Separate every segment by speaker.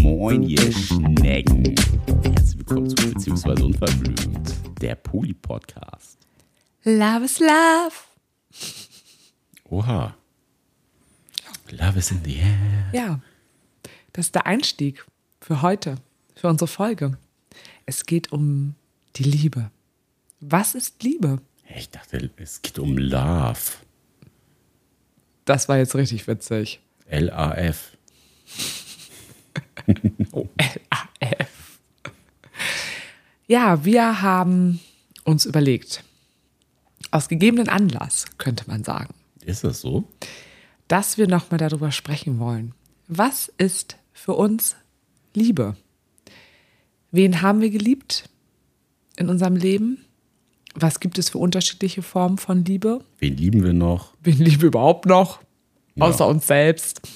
Speaker 1: Moin, ihr Schnecken. Herzlich willkommen zu Beziehungsweise Unverblümt, der Poli-Podcast.
Speaker 2: Love is love.
Speaker 1: Oha. Love is in the air.
Speaker 2: Ja, das ist der Einstieg für heute, für unsere Folge. Es geht um die Liebe. Was ist Liebe?
Speaker 1: Ich dachte, es geht um Love.
Speaker 2: Das war jetzt richtig witzig.
Speaker 1: L-A-F.
Speaker 2: Oh, L-A-F. Ja, wir haben uns überlegt, aus gegebenen Anlass, könnte man sagen,
Speaker 1: Ist das so?
Speaker 2: dass wir nochmal darüber sprechen wollen. Was ist für uns Liebe? Wen haben wir geliebt in unserem Leben? Was gibt es für unterschiedliche Formen von Liebe?
Speaker 1: Wen lieben wir noch?
Speaker 2: Wen lieben wir überhaupt noch?
Speaker 1: Ja.
Speaker 2: Außer uns selbst.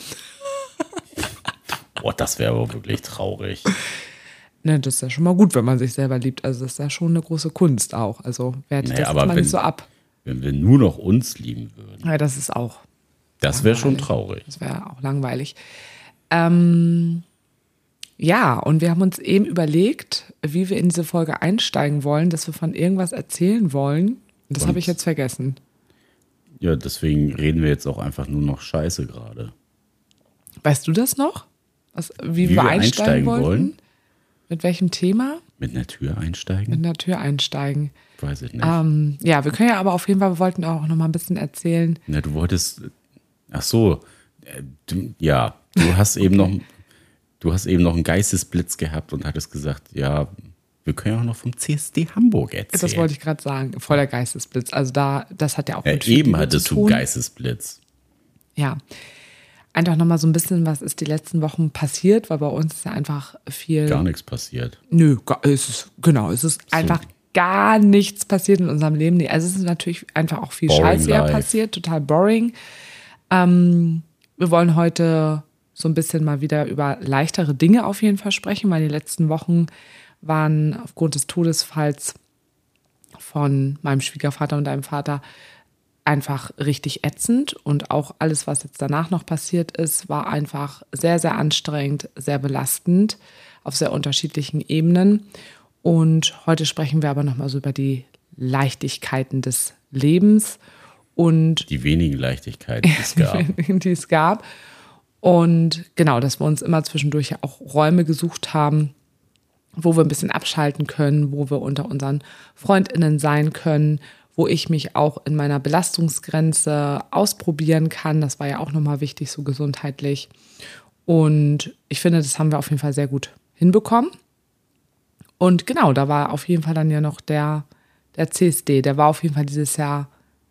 Speaker 1: Boah, das wäre aber wirklich traurig.
Speaker 2: Ne, das ist ja schon mal gut, wenn man sich selber liebt. Also das ist ja schon eine große Kunst auch. Also wertet
Speaker 1: Naja,
Speaker 2: das jetzt mal
Speaker 1: wenn-
Speaker 2: nicht so ab.
Speaker 1: Wenn wir nur noch uns lieben würden,
Speaker 2: Ja, das ist auch.
Speaker 1: das wäre schon traurig.
Speaker 2: Das wäre auch langweilig. Ähm, ja, und wir haben uns eben überlegt, wie wir in diese Folge einsteigen wollen, dass wir von irgendwas erzählen wollen. Das habe ich jetzt vergessen.
Speaker 1: Ja, deswegen reden wir jetzt auch einfach nur noch Scheiße gerade.
Speaker 2: Weißt du das noch? Was, wie,
Speaker 1: Wie
Speaker 2: wir
Speaker 1: wir
Speaker 2: einsteigen,
Speaker 1: einsteigen
Speaker 2: wollten?
Speaker 1: wollen?
Speaker 2: Mit welchem Thema?
Speaker 1: Mit einer Tür
Speaker 2: Mit
Speaker 1: einsteigen?
Speaker 2: einer Tür einsteigen.
Speaker 1: Weiß ich nicht.
Speaker 2: Ähm, ja, wir können ja aber auf jeden Fall, wir wollten auch noch mal ein bisschen erzählen.
Speaker 1: Na, du wolltest. Ach so. äh, Du, ja, du hast eben noch. Du hast eben noch einen Geistesblitz gehabt und hattest gesagt, ja, wir können ja auch noch vom CSD Hamburg erzählen.
Speaker 2: Das wollte ich gerade sagen, voll der Geistesblitz. Also da, das hat ja auch
Speaker 1: ja,
Speaker 2: mit
Speaker 1: eben hattest du. Geistesblitz.
Speaker 2: Ja. Einfach nochmal so ein bisschen, was ist die letzten Wochen passiert, weil bei uns ist ja einfach viel.
Speaker 1: Gar nichts passiert.
Speaker 2: Nö, es ist, genau, es ist einfach gar nichts passiert in unserem Leben. Nee, Also es ist natürlich einfach auch viel Scheiße passiert, total boring. Ähm, wir wollen heute so ein bisschen mal wieder über leichtere Dinge auf jeden Fall sprechen, weil die letzten Wochen waren aufgrund des Todesfalls von meinem Schwiegervater und deinem Vater einfach richtig ätzend und auch alles, was jetzt danach noch passiert ist, war einfach sehr, sehr anstrengend, sehr belastend auf sehr unterschiedlichen Ebenen. Und heute sprechen wir aber nochmal so über die Leichtigkeiten des Lebens und
Speaker 1: Die wenigen Leichtigkeiten, die es gab.
Speaker 2: die es gab. Und genau, dass wir uns immer zwischendurch ja auch Räume gesucht haben, wo wir ein bisschen abschalten können, wo wir unter unseren FreundInnen sein können, wo ich mich auch in meiner Belastungsgrenze ausprobieren kann. Das war ja auch nochmal wichtig, so gesundheitlich. Und ich finde, das haben wir auf jeden Fall sehr gut hinbekommen. Und genau, da war auf jeden Fall dann ja noch der, der CSD. Der war auf jeden Fall dieses Jahr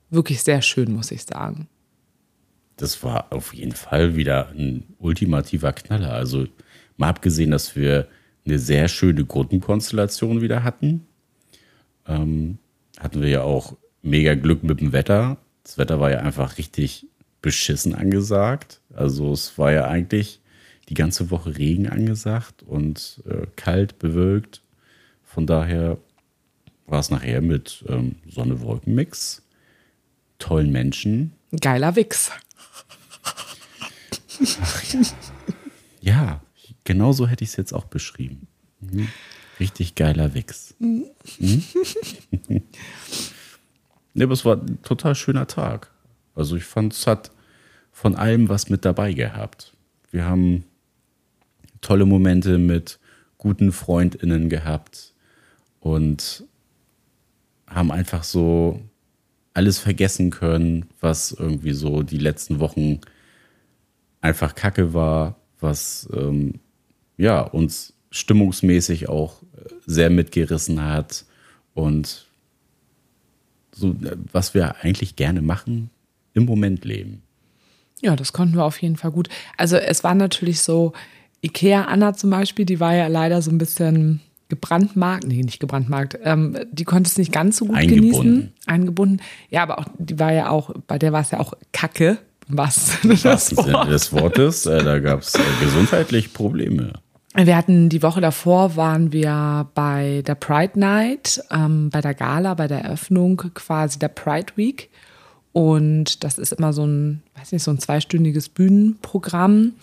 Speaker 2: wirklich sehr schön, muss ich sagen.
Speaker 1: Das war auf jeden Fall wieder ein ultimativer Knaller. Also mal abgesehen, dass wir eine sehr schöne Gruppenkonstellation wieder hatten, ähm, hatten wir ja auch mega Glück mit dem Wetter. Das Wetter war ja einfach richtig beschissen angesagt. Also es war ja eigentlich die ganze Woche Regen angesagt und äh, kalt, bewölkt. Von daher war es nachher mit ähm, Sonne-Wolken-Mix, tollen Menschen,
Speaker 2: Geiler Wichs.
Speaker 1: Ja, genau so hätte ich es jetzt auch beschrieben. Mhm. Richtig geiler Wix. Mhm. ne, aber es war ein total schöner Tag. Also ich fand, es hat von allem was mit dabei gehabt. Wir haben tolle Momente mit guten FreundInnen gehabt und haben einfach so alles vergessen können, was irgendwie so die letzten Wochen einfach Kacke war, was ähm, ja uns stimmungsmäßig auch äh, sehr mitgerissen hat und so, äh, was wir eigentlich gerne machen, im Moment leben.
Speaker 2: Ja, das konnten wir auf jeden Fall gut. Also es war natürlich so, Ikea Anna zum Beispiel, die war ja leider so ein bisschen gebrandmarkt, nee, nicht gebrandmarkt, ähm, die konnte es nicht ganz so gut
Speaker 1: Eingebunden.
Speaker 2: genießen. Eingebunden. Ja, aber auch, die war ja auch, bei der war es ja auch Kacke, was
Speaker 1: Im wahrsten Sinne des Wortes, äh, da gab es äh, gesundheitlich Probleme.
Speaker 2: Wir hatten die Woche davor waren wir bei der Pride Night, ähm, bei der Gala, bei der Eröffnung quasi der Pride Week. Und das ist immer so ein, weiß nicht, so ein zweistündiges Bühnenprogramm,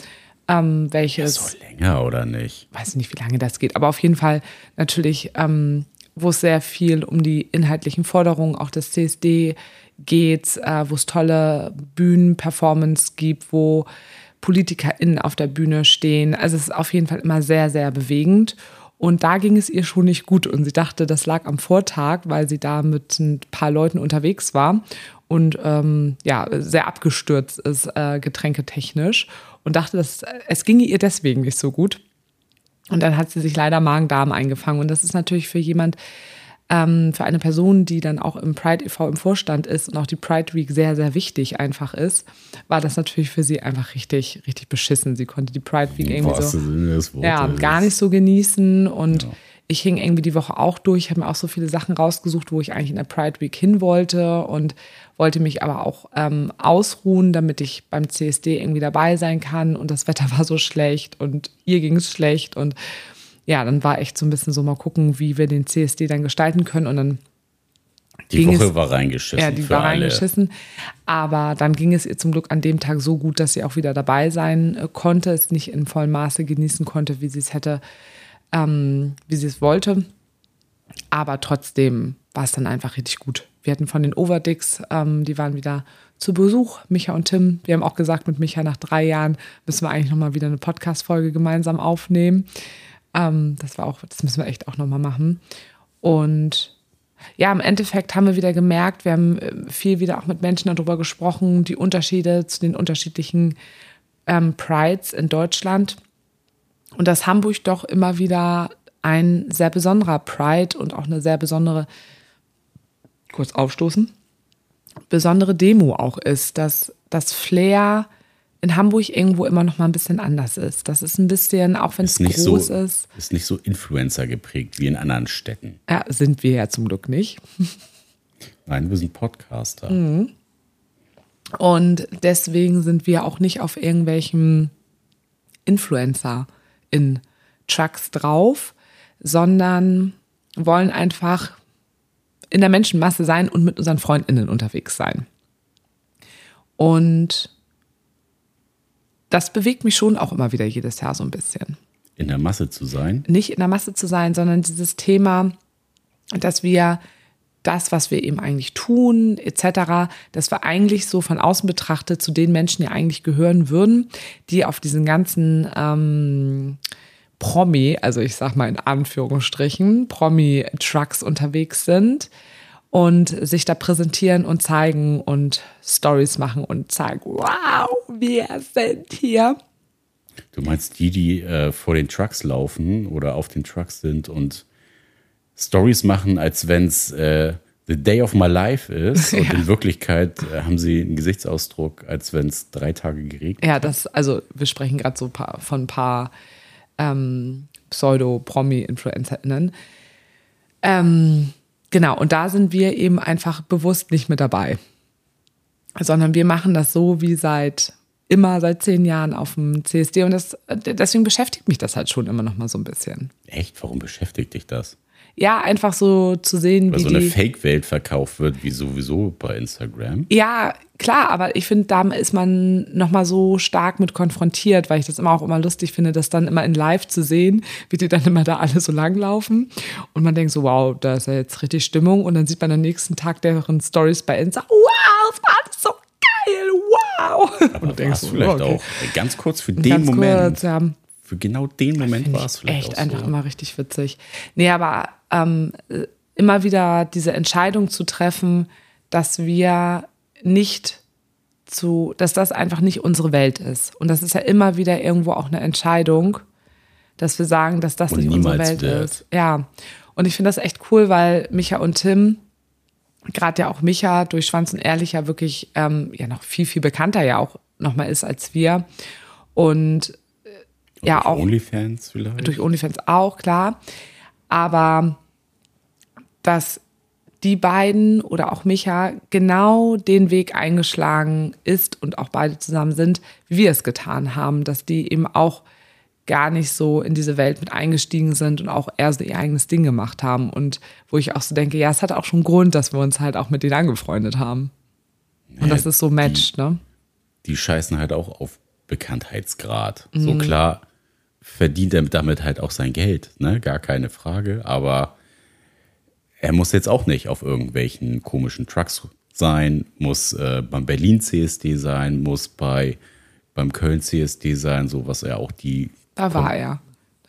Speaker 2: ähm, welches.
Speaker 1: So länger oder nicht?
Speaker 2: Weiß nicht, wie lange das geht, aber auf jeden Fall natürlich, ähm, wo es sehr viel um die inhaltlichen Forderungen auch des CSD geht, äh, wo es tolle Bühnenperformance gibt, wo PolitikerInnen auf der Bühne stehen. Also es ist auf jeden Fall immer sehr, sehr bewegend. Und da ging es ihr schon nicht gut. Und sie dachte, das lag am Vortag, weil sie da mit ein paar Leuten unterwegs war und ähm, ja, sehr abgestürzt ist, äh, getränketechnisch. Und dachte, dass, es ginge ihr deswegen nicht so gut. Und dann hat sie sich leider Magen-Darm eingefangen. Und das ist natürlich für jemand, ähm, für eine Person, die dann auch im Pride e.V. im Vorstand ist und auch die Pride Week sehr, sehr wichtig einfach ist, war das natürlich für sie einfach richtig, richtig beschissen. Sie konnte die Pride Week irgendwie so ja, gar nicht so genießen und ja. ich hing irgendwie die Woche auch durch, habe mir auch so viele Sachen rausgesucht, wo ich eigentlich in der Pride Week hin wollte und wollte mich aber auch ähm, ausruhen, damit ich beim CSD irgendwie dabei sein kann und das Wetter war so schlecht und ihr ging es schlecht und ja, dann war echt so ein bisschen so mal gucken, wie wir den CSD dann gestalten können und dann
Speaker 1: die Woche es, war reingeschissen.
Speaker 2: Ja, die war alle. reingeschissen. Aber dann ging es ihr zum Glück an dem Tag so gut, dass sie auch wieder dabei sein äh, konnte, es nicht in vollem Maße genießen konnte, wie sie es hätte, ähm, wie sie es wollte. Aber trotzdem war es dann einfach richtig gut. Wir hatten von den Overdicks, ähm, die waren wieder zu Besuch, Micha und Tim. Wir haben auch gesagt, mit Micha nach drei Jahren müssen wir eigentlich nochmal wieder eine Podcast-Folge gemeinsam aufnehmen. Ähm, das war auch, das müssen wir echt auch nochmal machen. Und ja, im Endeffekt haben wir wieder gemerkt, wir haben äh, viel wieder auch mit Menschen darüber gesprochen, die Unterschiede zu den unterschiedlichen ähm, Prides in Deutschland. Und dass Hamburg doch immer wieder ein sehr besonderer Pride und auch eine sehr besondere, kurz aufstoßen, besondere Demo auch ist, dass das Flair in Hamburg irgendwo immer noch mal ein bisschen anders ist. Das ist ein bisschen, auch wenn es groß
Speaker 1: so,
Speaker 2: ist.
Speaker 1: Ist nicht so Influencer geprägt wie in anderen Städten.
Speaker 2: Ja, sind wir ja zum Glück nicht.
Speaker 1: Nein, wir sind Podcaster. Mhm.
Speaker 2: Und deswegen sind wir auch nicht auf irgendwelchen Influencer in Trucks drauf, sondern wollen einfach in der Menschenmasse sein und mit unseren FreundInnen unterwegs sein. Und das bewegt mich schon auch immer wieder jedes Jahr so ein bisschen.
Speaker 1: In der Masse zu sein?
Speaker 2: Nicht in der Masse zu sein, sondern dieses Thema, dass wir das, was wir eben eigentlich tun, etc., dass wir eigentlich so von außen betrachtet zu den Menschen ja eigentlich gehören würden, die auf diesen ganzen ähm, Promi, also ich sag mal in Anführungsstrichen, Promi-Trucks unterwegs sind und sich da präsentieren und zeigen und Stories machen und zeigen, wow, wir sind hier.
Speaker 1: Du meinst die, die äh, vor den Trucks laufen oder auf den Trucks sind und Stories machen, als wenn es äh, the day of my life ist und ja. in Wirklichkeit äh, haben sie einen Gesichtsausdruck, als wenn es drei Tage geregnet
Speaker 2: Ja, das, also wir sprechen gerade so paar, von ein paar ähm, Pseudo-Promi-InfluencerInnen. Ähm, Genau, und da sind wir eben einfach bewusst nicht mit dabei. Sondern wir machen das so wie seit immer seit zehn Jahren auf dem CSD und das, deswegen beschäftigt mich das halt schon immer noch mal so ein bisschen.
Speaker 1: Echt? Warum beschäftigt dich das?
Speaker 2: Ja, einfach so zu sehen,
Speaker 1: Weil wie so eine Fake-Welt verkauft wird, wie sowieso bei Instagram.
Speaker 2: Ja, klar, aber ich finde, da ist man nochmal so stark mit konfrontiert, weil ich das immer auch immer lustig finde, das dann immer in Live zu sehen, wie die dann immer da alle so langlaufen. Und man denkt so, wow, da ist ja jetzt richtig Stimmung. Und dann sieht man am nächsten Tag deren Stories bei Insta, wow, es war alles so geil, wow.
Speaker 1: Aber und du denkst so, vielleicht okay. auch ganz kurz für den ganz Moment. Kurz, ja für genau den Moment war es
Speaker 2: vielleicht. Echt einfach so. immer richtig witzig. Nee, aber ähm, immer wieder diese Entscheidung zu treffen, dass wir nicht zu, dass das einfach nicht unsere Welt ist. Und das ist ja immer wieder irgendwo auch eine Entscheidung, dass wir sagen, dass das und nicht unsere Welt wird. ist. Ja. Und ich finde das echt cool, weil Micha und Tim, gerade ja auch Micha durch Schwanz und Ehrlich ja wirklich ähm, ja noch viel, viel bekannter ja auch nochmal ist als wir. Und ja durch auch.
Speaker 1: OnlyFans vielleicht?
Speaker 2: Durch OnlyFans auch, klar. Aber dass die beiden oder auch Micha genau den Weg eingeschlagen ist und auch beide zusammen sind, wie wir es getan haben, dass die eben auch gar nicht so in diese Welt mit eingestiegen sind und auch eher so ihr eigenes Ding gemacht haben. Und wo ich auch so denke, ja, es hat auch schon Grund, dass wir uns halt auch mit denen angefreundet haben. Und ja, das ist so matched,
Speaker 1: die,
Speaker 2: ne?
Speaker 1: Die scheißen halt auch auf Bekanntheitsgrad. So klar verdient er damit halt auch sein Geld, ne? Gar keine Frage. Aber er muss jetzt auch nicht auf irgendwelchen komischen Trucks sein, muss äh, beim Berlin CSD sein, muss bei beim Köln CSD sein, so was er auch die.
Speaker 2: Da war er.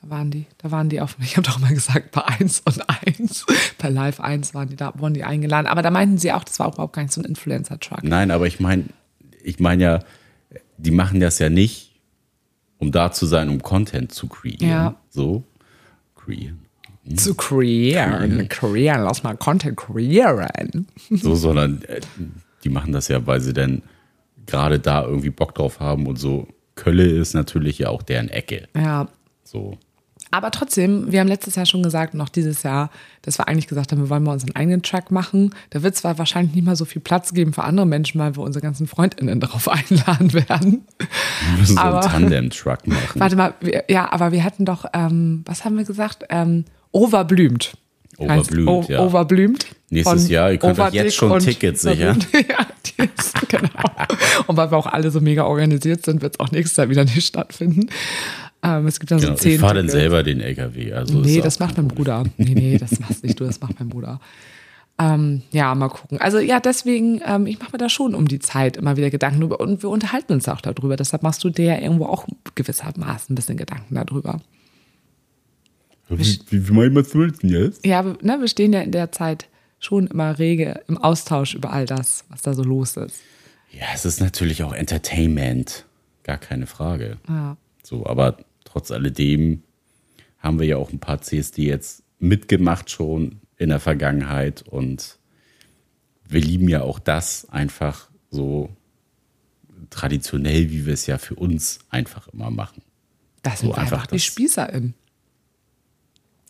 Speaker 2: Da waren die, da waren die auf, ich habe doch mal gesagt, bei 1 und 1, bei Live 1 waren die da, wurden die eingeladen. Aber da meinten sie auch, das war überhaupt gar nicht so ein Influencer-Truck.
Speaker 1: Nein, aber ich meine, ich meine ja, die machen das ja nicht, um da zu sein, um Content zu kreieren.
Speaker 2: Ja.
Speaker 1: So. Kreieren.
Speaker 2: Zu kreieren, kreieren, lass mal Content kreieren.
Speaker 1: So, sondern äh, die machen das ja, weil sie dann gerade da irgendwie Bock drauf haben und so. Kölle ist natürlich ja auch deren Ecke.
Speaker 2: Ja,
Speaker 1: So.
Speaker 2: Aber trotzdem, wir haben letztes Jahr schon gesagt, noch dieses Jahr, dass wir eigentlich gesagt haben, wir wollen mal unseren eigenen Track machen. Da wird zwar wahrscheinlich nicht mal so viel Platz geben für andere Menschen, weil wir unsere ganzen FreundInnen darauf einladen werden.
Speaker 1: Wir müssen so
Speaker 2: Aber-
Speaker 1: einen Tandem-Truck machen.
Speaker 2: Warte mal, wir, ja, aber wir hatten doch, ähm, was haben wir gesagt? Ähm, overblümt.
Speaker 1: Overblümt, ja.
Speaker 2: Overblümt.
Speaker 1: Nächstes Jahr, ihr könnt euch jetzt schon Tickets sichern.
Speaker 2: ja, genau. Und weil wir auch alle so mega organisiert sind, wird es auch nächstes Jahr wieder nicht stattfinden. Ähm, es gibt dann
Speaker 1: Genau,
Speaker 2: so zehn
Speaker 1: ich fahre dann selber den LKW. Also
Speaker 2: Nee, das macht mein Bruder. Nee, nee, das machst nicht du, das macht mein Bruder. Ähm, ja, mal gucken. Also ja, deswegen, ähm, ich mache mir da schon um die Zeit immer wieder Gedanken drüber und wir unterhalten uns auch darüber. Deshalb machst du dir ja irgendwo auch gewissermaßen ein bisschen Gedanken darüber.
Speaker 1: Wie, wie, wie meinen wir jetzt?
Speaker 2: Ja, wir- ne, wir stehen ja in der Zeit schon immer rege im Austausch über all das, was da so los ist.
Speaker 1: Ja, es ist natürlich auch Entertainment. Gar keine Frage.
Speaker 2: Ja.
Speaker 1: So, aber trotz alledem haben wir ja auch ein paar CSD jetzt mitgemacht schon in der Vergangenheit und wir lieben ja auch das einfach so traditionell, wie wir es ja für uns einfach immer machen.
Speaker 2: Das sind
Speaker 1: So
Speaker 2: wir
Speaker 1: einfach
Speaker 2: einfach die
Speaker 1: das-
Speaker 2: SpießerInnen.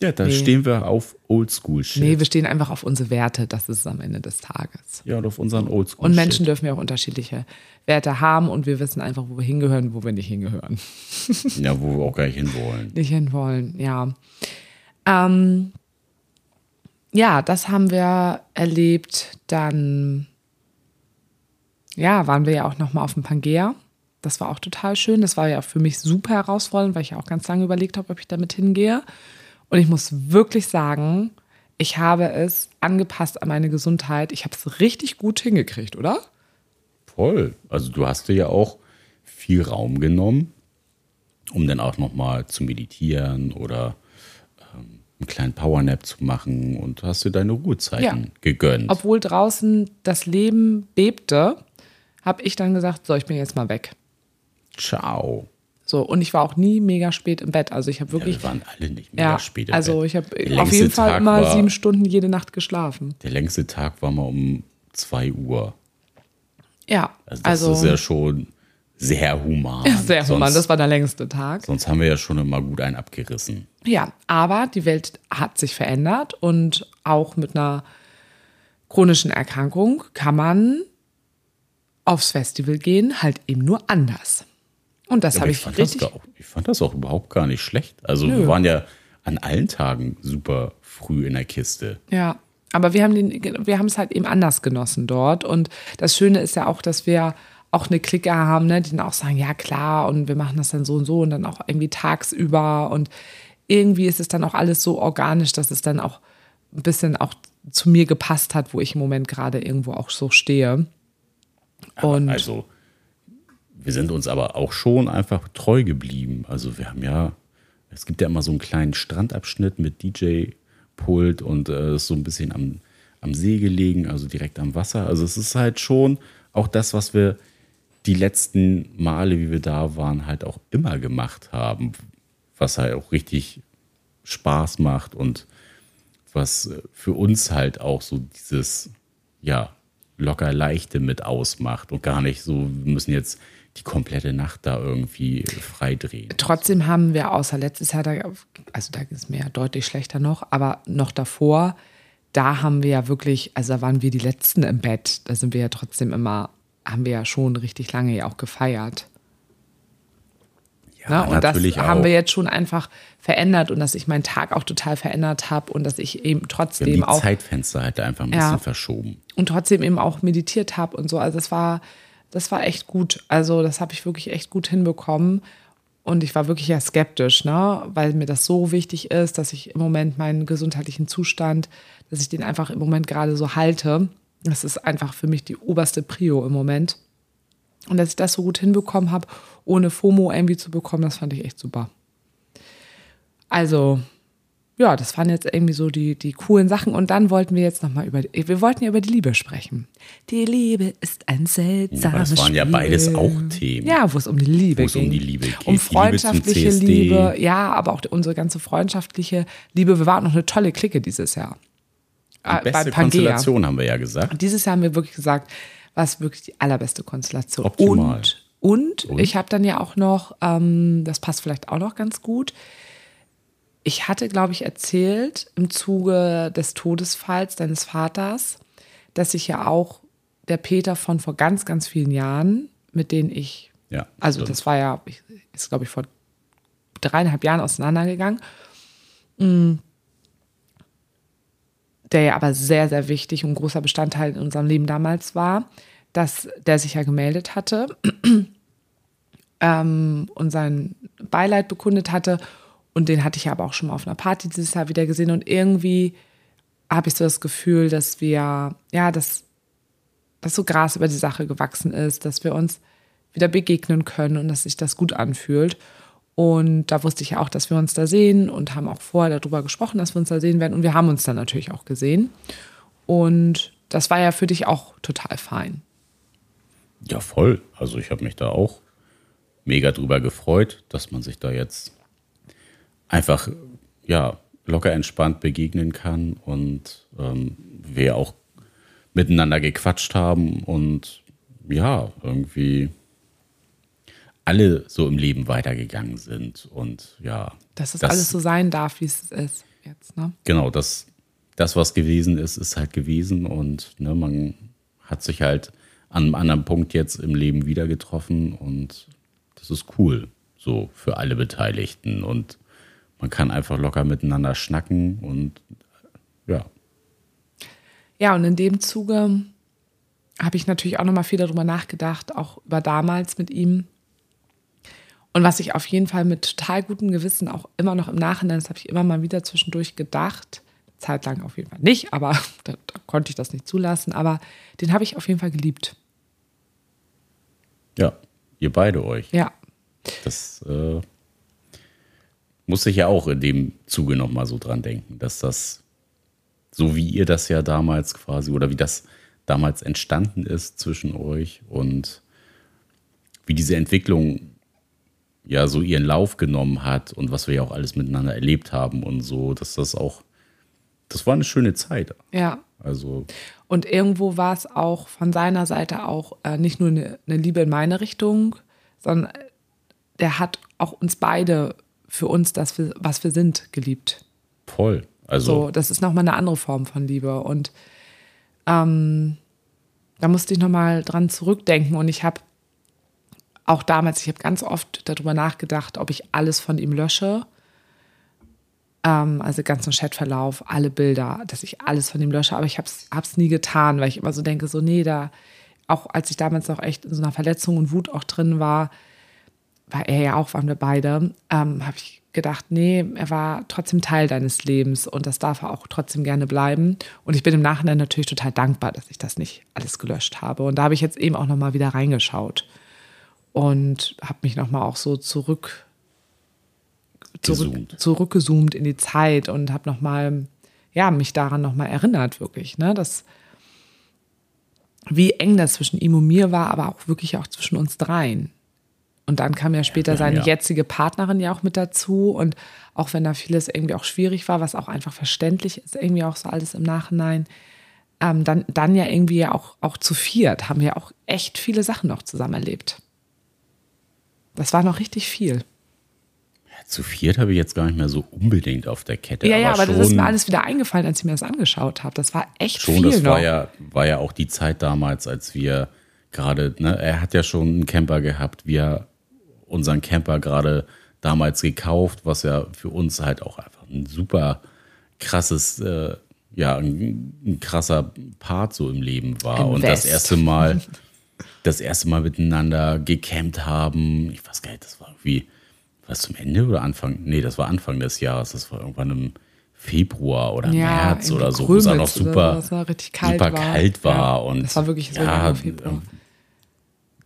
Speaker 1: Ja, da
Speaker 2: Nee.
Speaker 1: stehen wir auf Oldschool-Shit.
Speaker 2: Nee, wir stehen einfach auf unsere Werte. Das ist es am Ende des Tages.
Speaker 1: ja, und auf unseren Oldschool.
Speaker 2: Und Menschen dürfen ja auch unterschiedliche Werte haben und wir wissen einfach, wo wir hingehören, wo wir nicht hingehören.
Speaker 1: Ja, wo wir auch gar nicht hinwollen.
Speaker 2: Nicht hinwollen, ja. Ähm, ja, das haben wir erlebt. Dann, ja, waren wir ja auch nochmal auf dem Pangea. Das war auch total schön. Das war ja für mich super herausfordernd, weil ich ja auch ganz lange überlegt habe, ob ich damit hingehe. Und ich muss wirklich sagen, ich habe es angepasst an meine Gesundheit. Ich habe es richtig gut hingekriegt, oder?
Speaker 1: Voll. Also du hast dir ja auch viel Raum genommen, um dann auch nochmal zu meditieren oder ähm, einen kleinen Powernap zu machen und hast dir deine Ruhezeiten
Speaker 2: Ja.
Speaker 1: gegönnt.
Speaker 2: Obwohl draußen das Leben bebte, habe ich dann gesagt, so, ich bin jetzt mal weg.
Speaker 1: Ciao.
Speaker 2: So, und ich war auch nie mega spät im Bett. Also ich habe
Speaker 1: Ja,
Speaker 2: wirklich,
Speaker 1: wir waren alle nicht mehr
Speaker 2: ja,
Speaker 1: spät. im
Speaker 2: also ich habe auf jeden Fall
Speaker 1: Tag
Speaker 2: immer sieben Stunden jede Nacht geschlafen.
Speaker 1: Der längste Tag war mal um 2 Uhr.
Speaker 2: Ja,
Speaker 1: Also das
Speaker 2: also,
Speaker 1: ist ja schon sehr human.
Speaker 2: sehr human.
Speaker 1: Sonst,
Speaker 2: Das war der längste Tag.
Speaker 1: sonst haben wir ja schon immer gut einen abgerissen.
Speaker 2: Ja, aber die Welt hat sich verändert und auch mit einer chronischen Erkrankung kann man aufs Festival gehen, halt eben nur anders. Und das habe
Speaker 1: ich,
Speaker 2: ich richtig.
Speaker 1: gar, ich fand das auch überhaupt gar nicht schlecht. Also
Speaker 2: Nö.
Speaker 1: wir waren ja an allen Tagen super früh in der Kiste.
Speaker 2: Ja, aber wir haben den, wir haben es halt eben anders genossen dort. Und das Schöne ist ja auch, dass wir auch eine Clique haben, ne, die dann auch sagen, ja klar, und wir machen das dann so und so und dann auch irgendwie tagsüber. Und irgendwie ist es dann auch alles so organisch, dass es dann auch ein bisschen auch zu mir gepasst hat, wo ich im Moment gerade irgendwo auch so stehe. Und
Speaker 1: Also, wir sind uns aber auch schon einfach treu geblieben. Also, wir haben ja, es gibt ja immer so einen kleinen Strandabschnitt mit DJ-Pult und äh, so ein bisschen am, am See gelegen, also direkt am Wasser. Also, es ist halt schon auch das, was wir die letzten Male, wie wir da waren, halt auch immer gemacht haben, was halt auch richtig Spaß macht und was äh, für uns halt auch so dieses, ja, locker leichte mit ausmacht und gar nicht so, wir müssen jetzt die komplette Nacht da irgendwie freidrehen.
Speaker 2: trotzdem haben wir außer letztes Jahr, da, also da ging es mir ja deutlich schlechter noch, aber noch davor, da haben wir ja wirklich, also da waren wir die Letzten im Bett. Da sind wir ja trotzdem immer, haben wir ja schon richtig lange ja auch gefeiert.
Speaker 1: Ja,
Speaker 2: Ne? Und das
Speaker 1: natürlich
Speaker 2: haben
Speaker 1: auch.
Speaker 2: wir jetzt schon einfach verändert und dass ich meinen Tag auch total verändert habe und dass ich eben
Speaker 1: Wir haben
Speaker 2: trotzdem
Speaker 1: die
Speaker 2: auch
Speaker 1: Zeitfenster halt einfach ein
Speaker 2: Ja.
Speaker 1: bisschen verschoben.
Speaker 2: und trotzdem eben auch meditiert habe und so. Also das war, das war echt gut. Also, das habe ich wirklich echt gut hinbekommen. Und ich war wirklich ja skeptisch, ne? weil mir das so wichtig ist, dass ich im Moment meinen gesundheitlichen Zustand, dass ich den einfach im Moment gerade so halte. Das ist einfach für mich die oberste Prio im Moment. Und dass ich das so gut hinbekommen habe, ohne FOMO irgendwie zu bekommen, das fand ich echt super. Also, ja, das waren jetzt irgendwie so die, die coolen Sachen. Und dann wollten wir jetzt nochmal über, wir wollten ja über die Liebe sprechen. Die Liebe ist ein seltsames
Speaker 1: Ja, das waren ja
Speaker 2: Spiel.
Speaker 1: beides auch Themen.
Speaker 2: Ja, wo es um die Liebe
Speaker 1: Wo es
Speaker 2: ging.
Speaker 1: um die Liebe geht.
Speaker 2: Um
Speaker 1: Liebe
Speaker 2: freundschaftliche
Speaker 1: CSD.
Speaker 2: Liebe. Ja, aber auch unsere ganze freundschaftliche Liebe. Wir waren noch eine tolle Clique dieses Jahr.
Speaker 1: Die beste
Speaker 2: bei Pangea.
Speaker 1: Konstellation haben wir ja gesagt.
Speaker 2: Und dieses Jahr haben wir wirklich gesagt, war es wirklich die allerbeste Konstellation.
Speaker 1: Optimal.
Speaker 2: Und, und,
Speaker 1: Und?
Speaker 2: ich habe dann ja auch noch, ähm, das passt vielleicht auch noch ganz gut. Ich hatte, glaube ich, erzählt im Zuge des Todesfalls deines Vaters, dass ich ja auch der Peter von vor ganz, ganz vielen Jahren, mit denen ich,
Speaker 1: Ja,
Speaker 2: also
Speaker 1: stimmt.
Speaker 2: das war ja, ich- ist glaube ich vor dreieinhalb Jahren auseinandergegangen, Mm. der ja aber sehr, sehr wichtig und großer Bestandteil in unserem Leben damals war, dass der sich ja gemeldet hatte ähm, und sein Beileid bekundet hatte. Und den hatte ich aber auch schon mal auf einer Party dieses Jahr wieder gesehen. Und irgendwie habe ich so das Gefühl, dass wir, ja, dass, dass so Gras über die Sache gewachsen ist, dass wir uns wieder begegnen können und dass sich das gut anfühlt. Und da wusste ich ja auch, dass wir uns da sehen und haben auch vorher darüber gesprochen, dass wir uns da sehen werden. Und wir haben uns dann natürlich auch gesehen. Und das war ja für dich auch total fein.
Speaker 1: Ja, voll. Also ich habe mich da auch mega drüber gefreut, dass man sich da jetzt einfach ja locker entspannt begegnen kann und ähm, wir auch miteinander gequatscht haben und ja irgendwie alle so im Leben weitergegangen sind und ja
Speaker 2: Dass es alles so sein darf, wie es ist jetzt. Ne?
Speaker 1: genau, das, das, was gewesen ist, ist halt gewesen und ne, man hat sich halt an einem anderen Punkt jetzt im Leben wieder getroffen und das ist cool, so für alle Beteiligten und man kann einfach locker miteinander schnacken und ja,
Speaker 2: Ja, und in dem Zuge habe ich natürlich auch nochmal viel darüber nachgedacht, auch über damals mit ihm. Und was ich auf jeden Fall mit total gutem Gewissen auch immer noch im Nachhinein, das habe ich immer mal wieder zwischendurch gedacht, zeitlang auf jeden Fall nicht, aber da, da konnte ich das nicht zulassen, aber den habe ich auf jeden Fall geliebt.
Speaker 1: ja, ihr beide euch.
Speaker 2: Ja,
Speaker 1: Das äh, muss ich ja auch in dem Zuge nochmal so dran denken, dass das, so wie ihr das ja damals quasi, oder wie das damals entstanden ist zwischen euch und wie diese Entwicklung ja so ihren Lauf genommen hat und was wir ja auch alles miteinander erlebt haben und so, dass das auch, das war eine schöne Zeit.
Speaker 2: ja.
Speaker 1: Also,
Speaker 2: Und irgendwo war es auch von seiner Seite auch äh, nicht nur eine, eine Liebe in meine Richtung, sondern der hat auch uns beide für uns, das was wir sind, geliebt.
Speaker 1: voll. Also,
Speaker 2: So, das ist nochmal eine andere Form von Liebe. Und ähm, da musste ich nochmal dran zurückdenken. Und ich habe auch damals, ich habe ganz oft darüber nachgedacht, ob ich alles von ihm lösche. Ähm, also ganzen Chatverlauf, alle Bilder, dass ich alles von ihm lösche. Aber ich habe es nie getan, weil ich immer so denke, so, nee, da, auch als ich damals noch echt in so einer Verletzung und Wut auch drin war, war er ja auch, waren wir beide, ähm, habe ich gedacht, nee, er war trotzdem Teil deines Lebens und das darf er auch trotzdem gerne bleiben. Und ich bin im Nachhinein natürlich total dankbar, dass ich das nicht alles gelöscht habe. Und da habe ich jetzt eben auch nochmal wieder reingeschaut und habe mich nochmal auch so zurück, zurück
Speaker 1: Gezoomt.
Speaker 2: zurückgezoomt in die Zeit und habe nochmal, ja, mich daran nochmal erinnert, wirklich, ne, dass wie eng das zwischen ihm und mir war, aber auch wirklich auch zwischen uns dreien. Und dann kam ja später seine
Speaker 1: ja-
Speaker 2: jetzige Partnerin ja auch mit dazu. Und auch wenn da vieles irgendwie auch schwierig war, was auch einfach verständlich ist, irgendwie auch so alles im Nachhinein, ähm, dann, dann ja irgendwie ja auch, auch zu viert haben wir auch echt viele Sachen noch zusammen erlebt. Das war noch richtig viel.
Speaker 1: zu viert habe ich jetzt gar nicht mehr so unbedingt auf der Kette.
Speaker 2: Ja, ja, aber das
Speaker 1: schon-
Speaker 2: ist mir alles wieder eingefallen, als ich mir das angeschaut habe. Das war echt
Speaker 1: Schon,
Speaker 2: viel
Speaker 1: das
Speaker 2: noch.
Speaker 1: war ja, war ja auch die Zeit damals, als wir gerade, ne, er hat ja schon einen Camper gehabt, wir unseren Camper gerade damals gekauft, was ja für uns halt auch einfach ein super krasses, äh, ja, ein, ein krasser Part so im Leben war. Und das
Speaker 2: Invest.
Speaker 1: erste Mal, das erste Mal miteinander gecampt haben. Ich weiß gar nicht, das war irgendwie, was zum Ende oder Anfang? Nee, das war Anfang des Jahres. Das war irgendwann im Februar oder
Speaker 2: Ja,
Speaker 1: März oder so, wo es auch noch super,
Speaker 2: richtig kalt
Speaker 1: super
Speaker 2: war.
Speaker 1: kalt war.
Speaker 2: Ja,
Speaker 1: und
Speaker 2: das war wirklich so
Speaker 1: ja,
Speaker 2: Februar.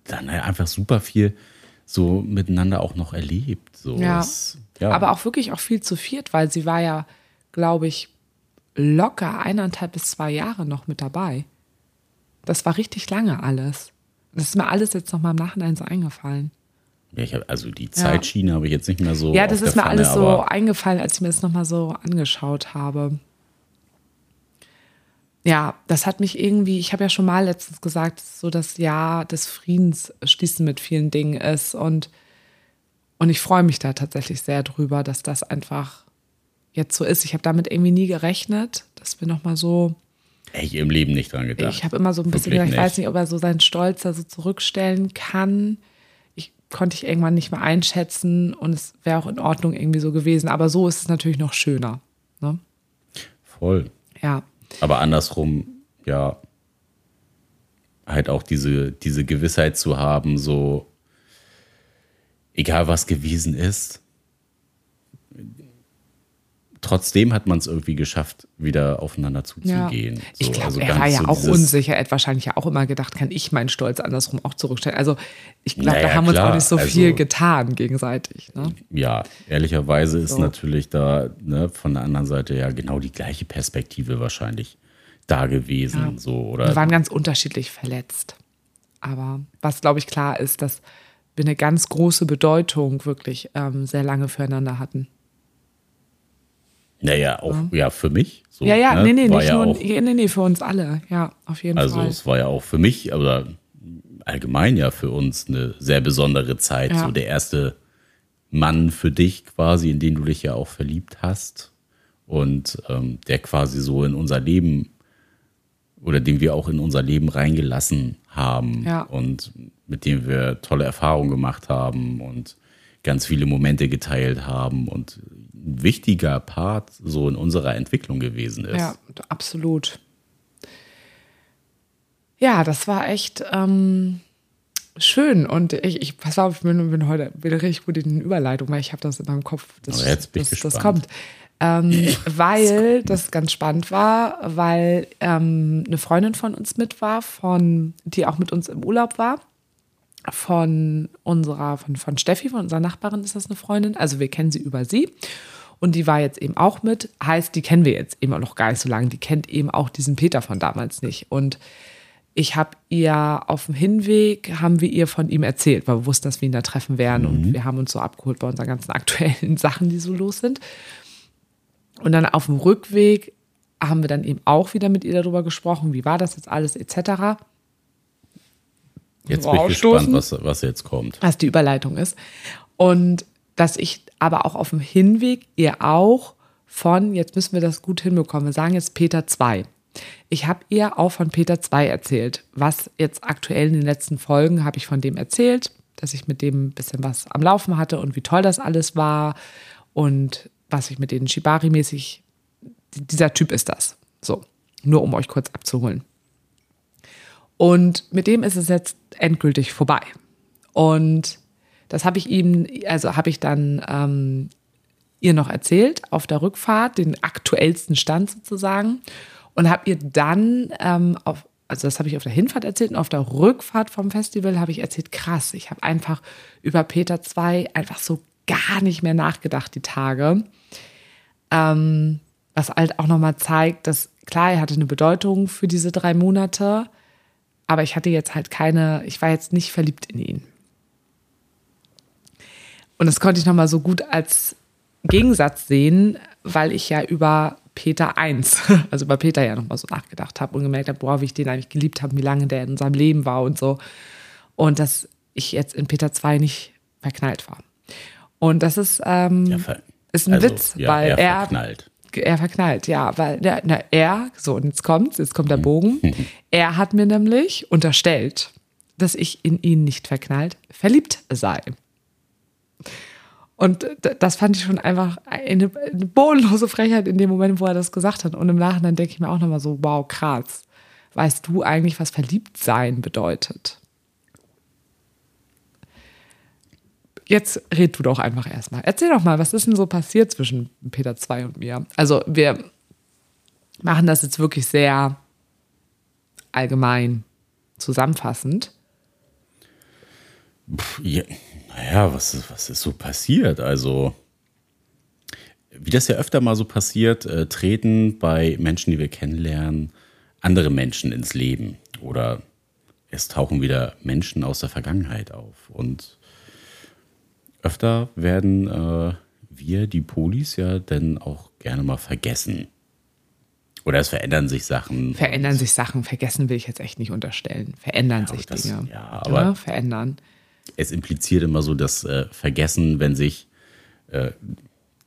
Speaker 1: dann halt einfach super viel so miteinander auch noch erlebt. So.
Speaker 2: Ja.
Speaker 1: Es- ja.
Speaker 2: Aber auch wirklich auch viel zu viert, weil sie war ja, glaube ich, locker eineinhalb bis zwei Jahre noch mit dabei. Das war richtig lange alles. Das ist mir alles jetzt nochmal im Nachhinein so eingefallen.
Speaker 1: Ja, ich hab, also die Zeitschiene habe ich jetzt nicht mehr so.
Speaker 2: ja, das ist mir
Speaker 1: Pfanne,
Speaker 2: alles so eingefallen, als ich mir das nochmal so angeschaut habe. Ja, das hat mich irgendwie, ich habe ja schon mal letztens gesagt, dass so das Jahr des Friedens schließen mit vielen Dingen ist und, und ich freue mich da tatsächlich sehr drüber, dass das einfach jetzt so ist. Ich habe damit irgendwie nie gerechnet, dass wir nochmal so,
Speaker 1: Hätte ich im Leben nicht dran gedacht.
Speaker 2: ich habe immer so ein bisschen
Speaker 1: Wirklich
Speaker 2: gedacht, ich weiß nicht, ob er so seinen Stolz da so zurückstellen kann. Ich konnte ich irgendwann nicht mehr einschätzen und es wäre auch in Ordnung irgendwie so gewesen. Aber so ist es natürlich noch schöner. Ne?
Speaker 1: Voll.
Speaker 2: Ja.
Speaker 1: Aber andersrum, ja, halt auch diese, diese Gewissheit zu haben, so, egal was gewesen ist, trotzdem hat man es irgendwie geschafft, wieder aufeinander
Speaker 2: Ja.
Speaker 1: zuzugehen.
Speaker 2: Ich
Speaker 1: So,
Speaker 2: glaube,
Speaker 1: also
Speaker 2: er war ja
Speaker 1: so
Speaker 2: auch unsicher. Er hat wahrscheinlich ja auch immer gedacht, kann ich meinen Stolz andersrum auch zurückstellen. Also ich glaube,
Speaker 1: Naja,
Speaker 2: da haben wir uns auch nicht so
Speaker 1: Also-
Speaker 2: viel getan gegenseitig. Ne?
Speaker 1: Ja, ehrlicherweise ist
Speaker 2: So.
Speaker 1: natürlich da ne, von der anderen Seite ja genau die gleiche Perspektive wahrscheinlich da gewesen.
Speaker 2: Ja.
Speaker 1: So,
Speaker 2: Wir
Speaker 1: oder
Speaker 2: waren ganz unterschiedlich verletzt. Aber was, glaube ich, klar ist, dass wir eine ganz große Bedeutung wirklich ähm, sehr lange füreinander hatten.
Speaker 1: Naja, auch ja für mich. So,
Speaker 2: Ja, ja,
Speaker 1: ne,
Speaker 2: nee, nee,
Speaker 1: war
Speaker 2: nicht
Speaker 1: ja
Speaker 2: nur,
Speaker 1: auch,
Speaker 2: nee, nee, für uns alle. Ja, auf jeden
Speaker 1: Also
Speaker 2: Fall.
Speaker 1: es war ja auch für mich, aber allgemein ja für uns eine sehr besondere Zeit.
Speaker 2: Ja.
Speaker 1: So der erste Mann für dich quasi, in den du dich ja auch verliebt hast. Und ähm, der quasi so in unser Leben oder den wir auch in unser Leben reingelassen haben
Speaker 2: Ja.
Speaker 1: und mit dem wir tolle Erfahrungen gemacht haben und ganz viele Momente geteilt haben und wichtiger Part so in unserer Entwicklung gewesen ist.
Speaker 2: Ja, absolut. Ja, das war echt ähm, schön. Und ich, ich pass auf, ich bin, bin heute bin richtig gut in den Überleitungen, weil ich habe das in meinem Kopf. Das,
Speaker 1: Aber jetzt bin ich
Speaker 2: das, das
Speaker 1: gespannt.
Speaker 2: kommt. Ähm, weil das ganz spannend war, weil ähm, eine Freundin von uns mit war, von, die auch mit uns im Urlaub war. Von unserer, von, von Steffi, von unserer Nachbarin ist das eine Freundin. Also wir kennen sie über sie. Und die war jetzt eben auch mit. Heißt, die kennen wir jetzt eben auch noch gar nicht so lange. Die kennt eben auch diesen Peter von damals nicht. Und ich habe ihr auf dem Hinweg, haben wir ihr von ihm erzählt, weil wir wussten, dass wir ihn da treffen werden. Und wir haben uns so abgeholt bei unseren ganzen aktuellen Sachen, die so los sind. Und dann auf dem Rückweg haben wir dann eben auch wieder mit ihr darüber gesprochen, wie war das jetzt alles etc.
Speaker 1: Jetzt bin ich gespannt, was, was jetzt kommt.
Speaker 2: was die Überleitung ist. Und dass ich aber auch auf dem Hinweg ihr auch von, jetzt müssen wir das gut hinbekommen, wir sagen jetzt Peter 2. Ich habe ihr auch von Peter 2 erzählt. Was jetzt aktuell in den letzten Folgen habe ich von dem erzählt, dass ich mit dem ein bisschen was am Laufen hatte und wie toll das alles war und was ich mit denen Shibari-mäßig, dieser Typ ist das. So, nur um euch kurz abzuholen. Und mit dem ist es jetzt endgültig vorbei. Und das habe ich ihm, also habe ich dann ähm, ihr noch erzählt auf der Rückfahrt, den aktuellsten Stand sozusagen. Und habe ihr dann, ähm, auf, also das habe ich auf der Hinfahrt erzählt und auf der Rückfahrt vom Festival habe ich erzählt, krass, ich habe einfach über Peter 2 einfach so gar nicht mehr nachgedacht die Tage. Ähm, was halt auch nochmal zeigt, dass klar, er hatte eine Bedeutung für diese drei Monate, aber ich hatte jetzt halt keine, ich war jetzt nicht verliebt in ihn. Und das konnte ich nochmal so gut als Gegensatz sehen, weil ich ja über Peter 1, also über Peter ja nochmal so nachgedacht habe und gemerkt habe, boah, wie ich den eigentlich geliebt habe, wie lange der in unserem Leben war und so. Und dass ich jetzt in Peter 2 nicht verknallt war. Und das ist, ähm,
Speaker 1: Ja,
Speaker 2: ist ein
Speaker 1: also,
Speaker 2: Witz,
Speaker 1: ja,
Speaker 2: weil
Speaker 1: er
Speaker 2: er,
Speaker 1: verknallt.
Speaker 2: er verknallt, ja, weil der, na, er, so und jetzt kommt's, jetzt
Speaker 1: Mhm.
Speaker 2: kommt der Bogen. er hat mir nämlich unterstellt, dass ich in ihn nicht verknallt, verliebt sei. Und das fand ich schon einfach eine, eine bodenlose Frechheit in dem Moment, wo er das gesagt hat. Und im Nachhinein denke ich mir auch nochmal so, wow, krass. Weißt du eigentlich, was Verliebtsein bedeutet? Jetzt red du doch einfach erstmal. Erzähl doch mal, was ist denn so passiert zwischen Peter 2 und mir? Also wir machen das jetzt wirklich sehr allgemein zusammenfassend.
Speaker 1: Pff, yeah naja, was ist, was ist so passiert? Also, wie das ja öfter mal so passiert, äh, treten bei Menschen, die wir kennenlernen, andere Menschen ins Leben. Oder es tauchen wieder Menschen aus der Vergangenheit auf. Und öfter werden äh, wir, die Polis, ja dann auch gerne mal vergessen. Oder es verändern sich Sachen.
Speaker 2: Verändern sich Sachen. Vergessen will ich jetzt echt nicht unterstellen. Verändern ja, sich das, Dinge.
Speaker 1: Ja, aber ja,
Speaker 2: verändern.
Speaker 1: Es impliziert immer so das äh, Vergessen, wenn sich äh,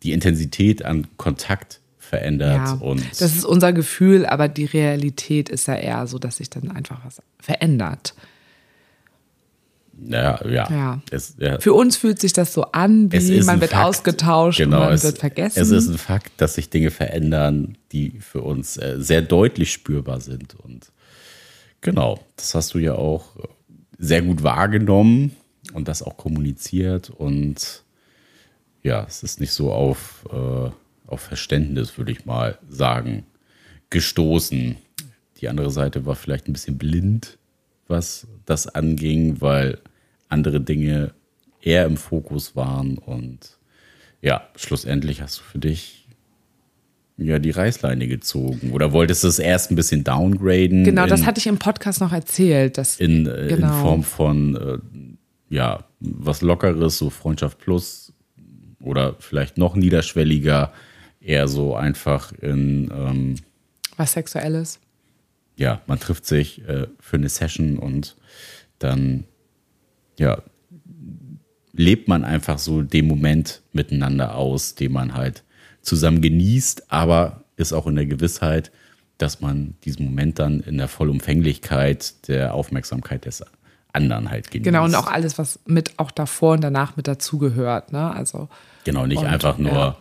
Speaker 1: die Intensität an Kontakt verändert. Ja, und
Speaker 2: das ist unser Gefühl, aber die Realität ist ja eher so, dass sich dann einfach was verändert.
Speaker 1: Ja, ja.
Speaker 2: ja. Es, ja. Für uns fühlt sich das so an, wie man wird Fakt. ausgetauscht
Speaker 1: genau,
Speaker 2: und man
Speaker 1: es,
Speaker 2: wird vergessen.
Speaker 1: Es ist ein Fakt, dass sich Dinge verändern, die für uns äh, sehr deutlich spürbar sind. Und genau, das hast du ja auch sehr gut wahrgenommen und das auch kommuniziert. Und ja, es ist nicht so auf, äh, auf Verständnis, würde ich mal sagen, gestoßen. Die andere Seite war vielleicht ein bisschen blind, was das anging, weil andere Dinge eher im Fokus waren. Und ja, schlussendlich hast du für dich ja die Reißleine gezogen. Oder wolltest du es erst ein bisschen downgraden?
Speaker 2: Genau, in, das hatte ich im Podcast noch erzählt. Dass,
Speaker 1: in, äh, genau. in Form von äh, ja, was Lockeres, so Freundschaft plus oder vielleicht noch niederschwelliger, eher so einfach in ähm,
Speaker 2: was Sexuelles.
Speaker 1: Ja, man trifft sich äh, für eine Session und dann ja, lebt man einfach so den Moment miteinander aus, den man halt zusammen genießt, aber ist auch in der Gewissheit, dass man diesen Moment dann in der Vollumfänglichkeit der Aufmerksamkeit des anderen halt genießt.
Speaker 2: Genau, und auch alles, was mit auch davor und danach mit dazugehört. Ne? Also,
Speaker 1: genau, nicht und, einfach nur ja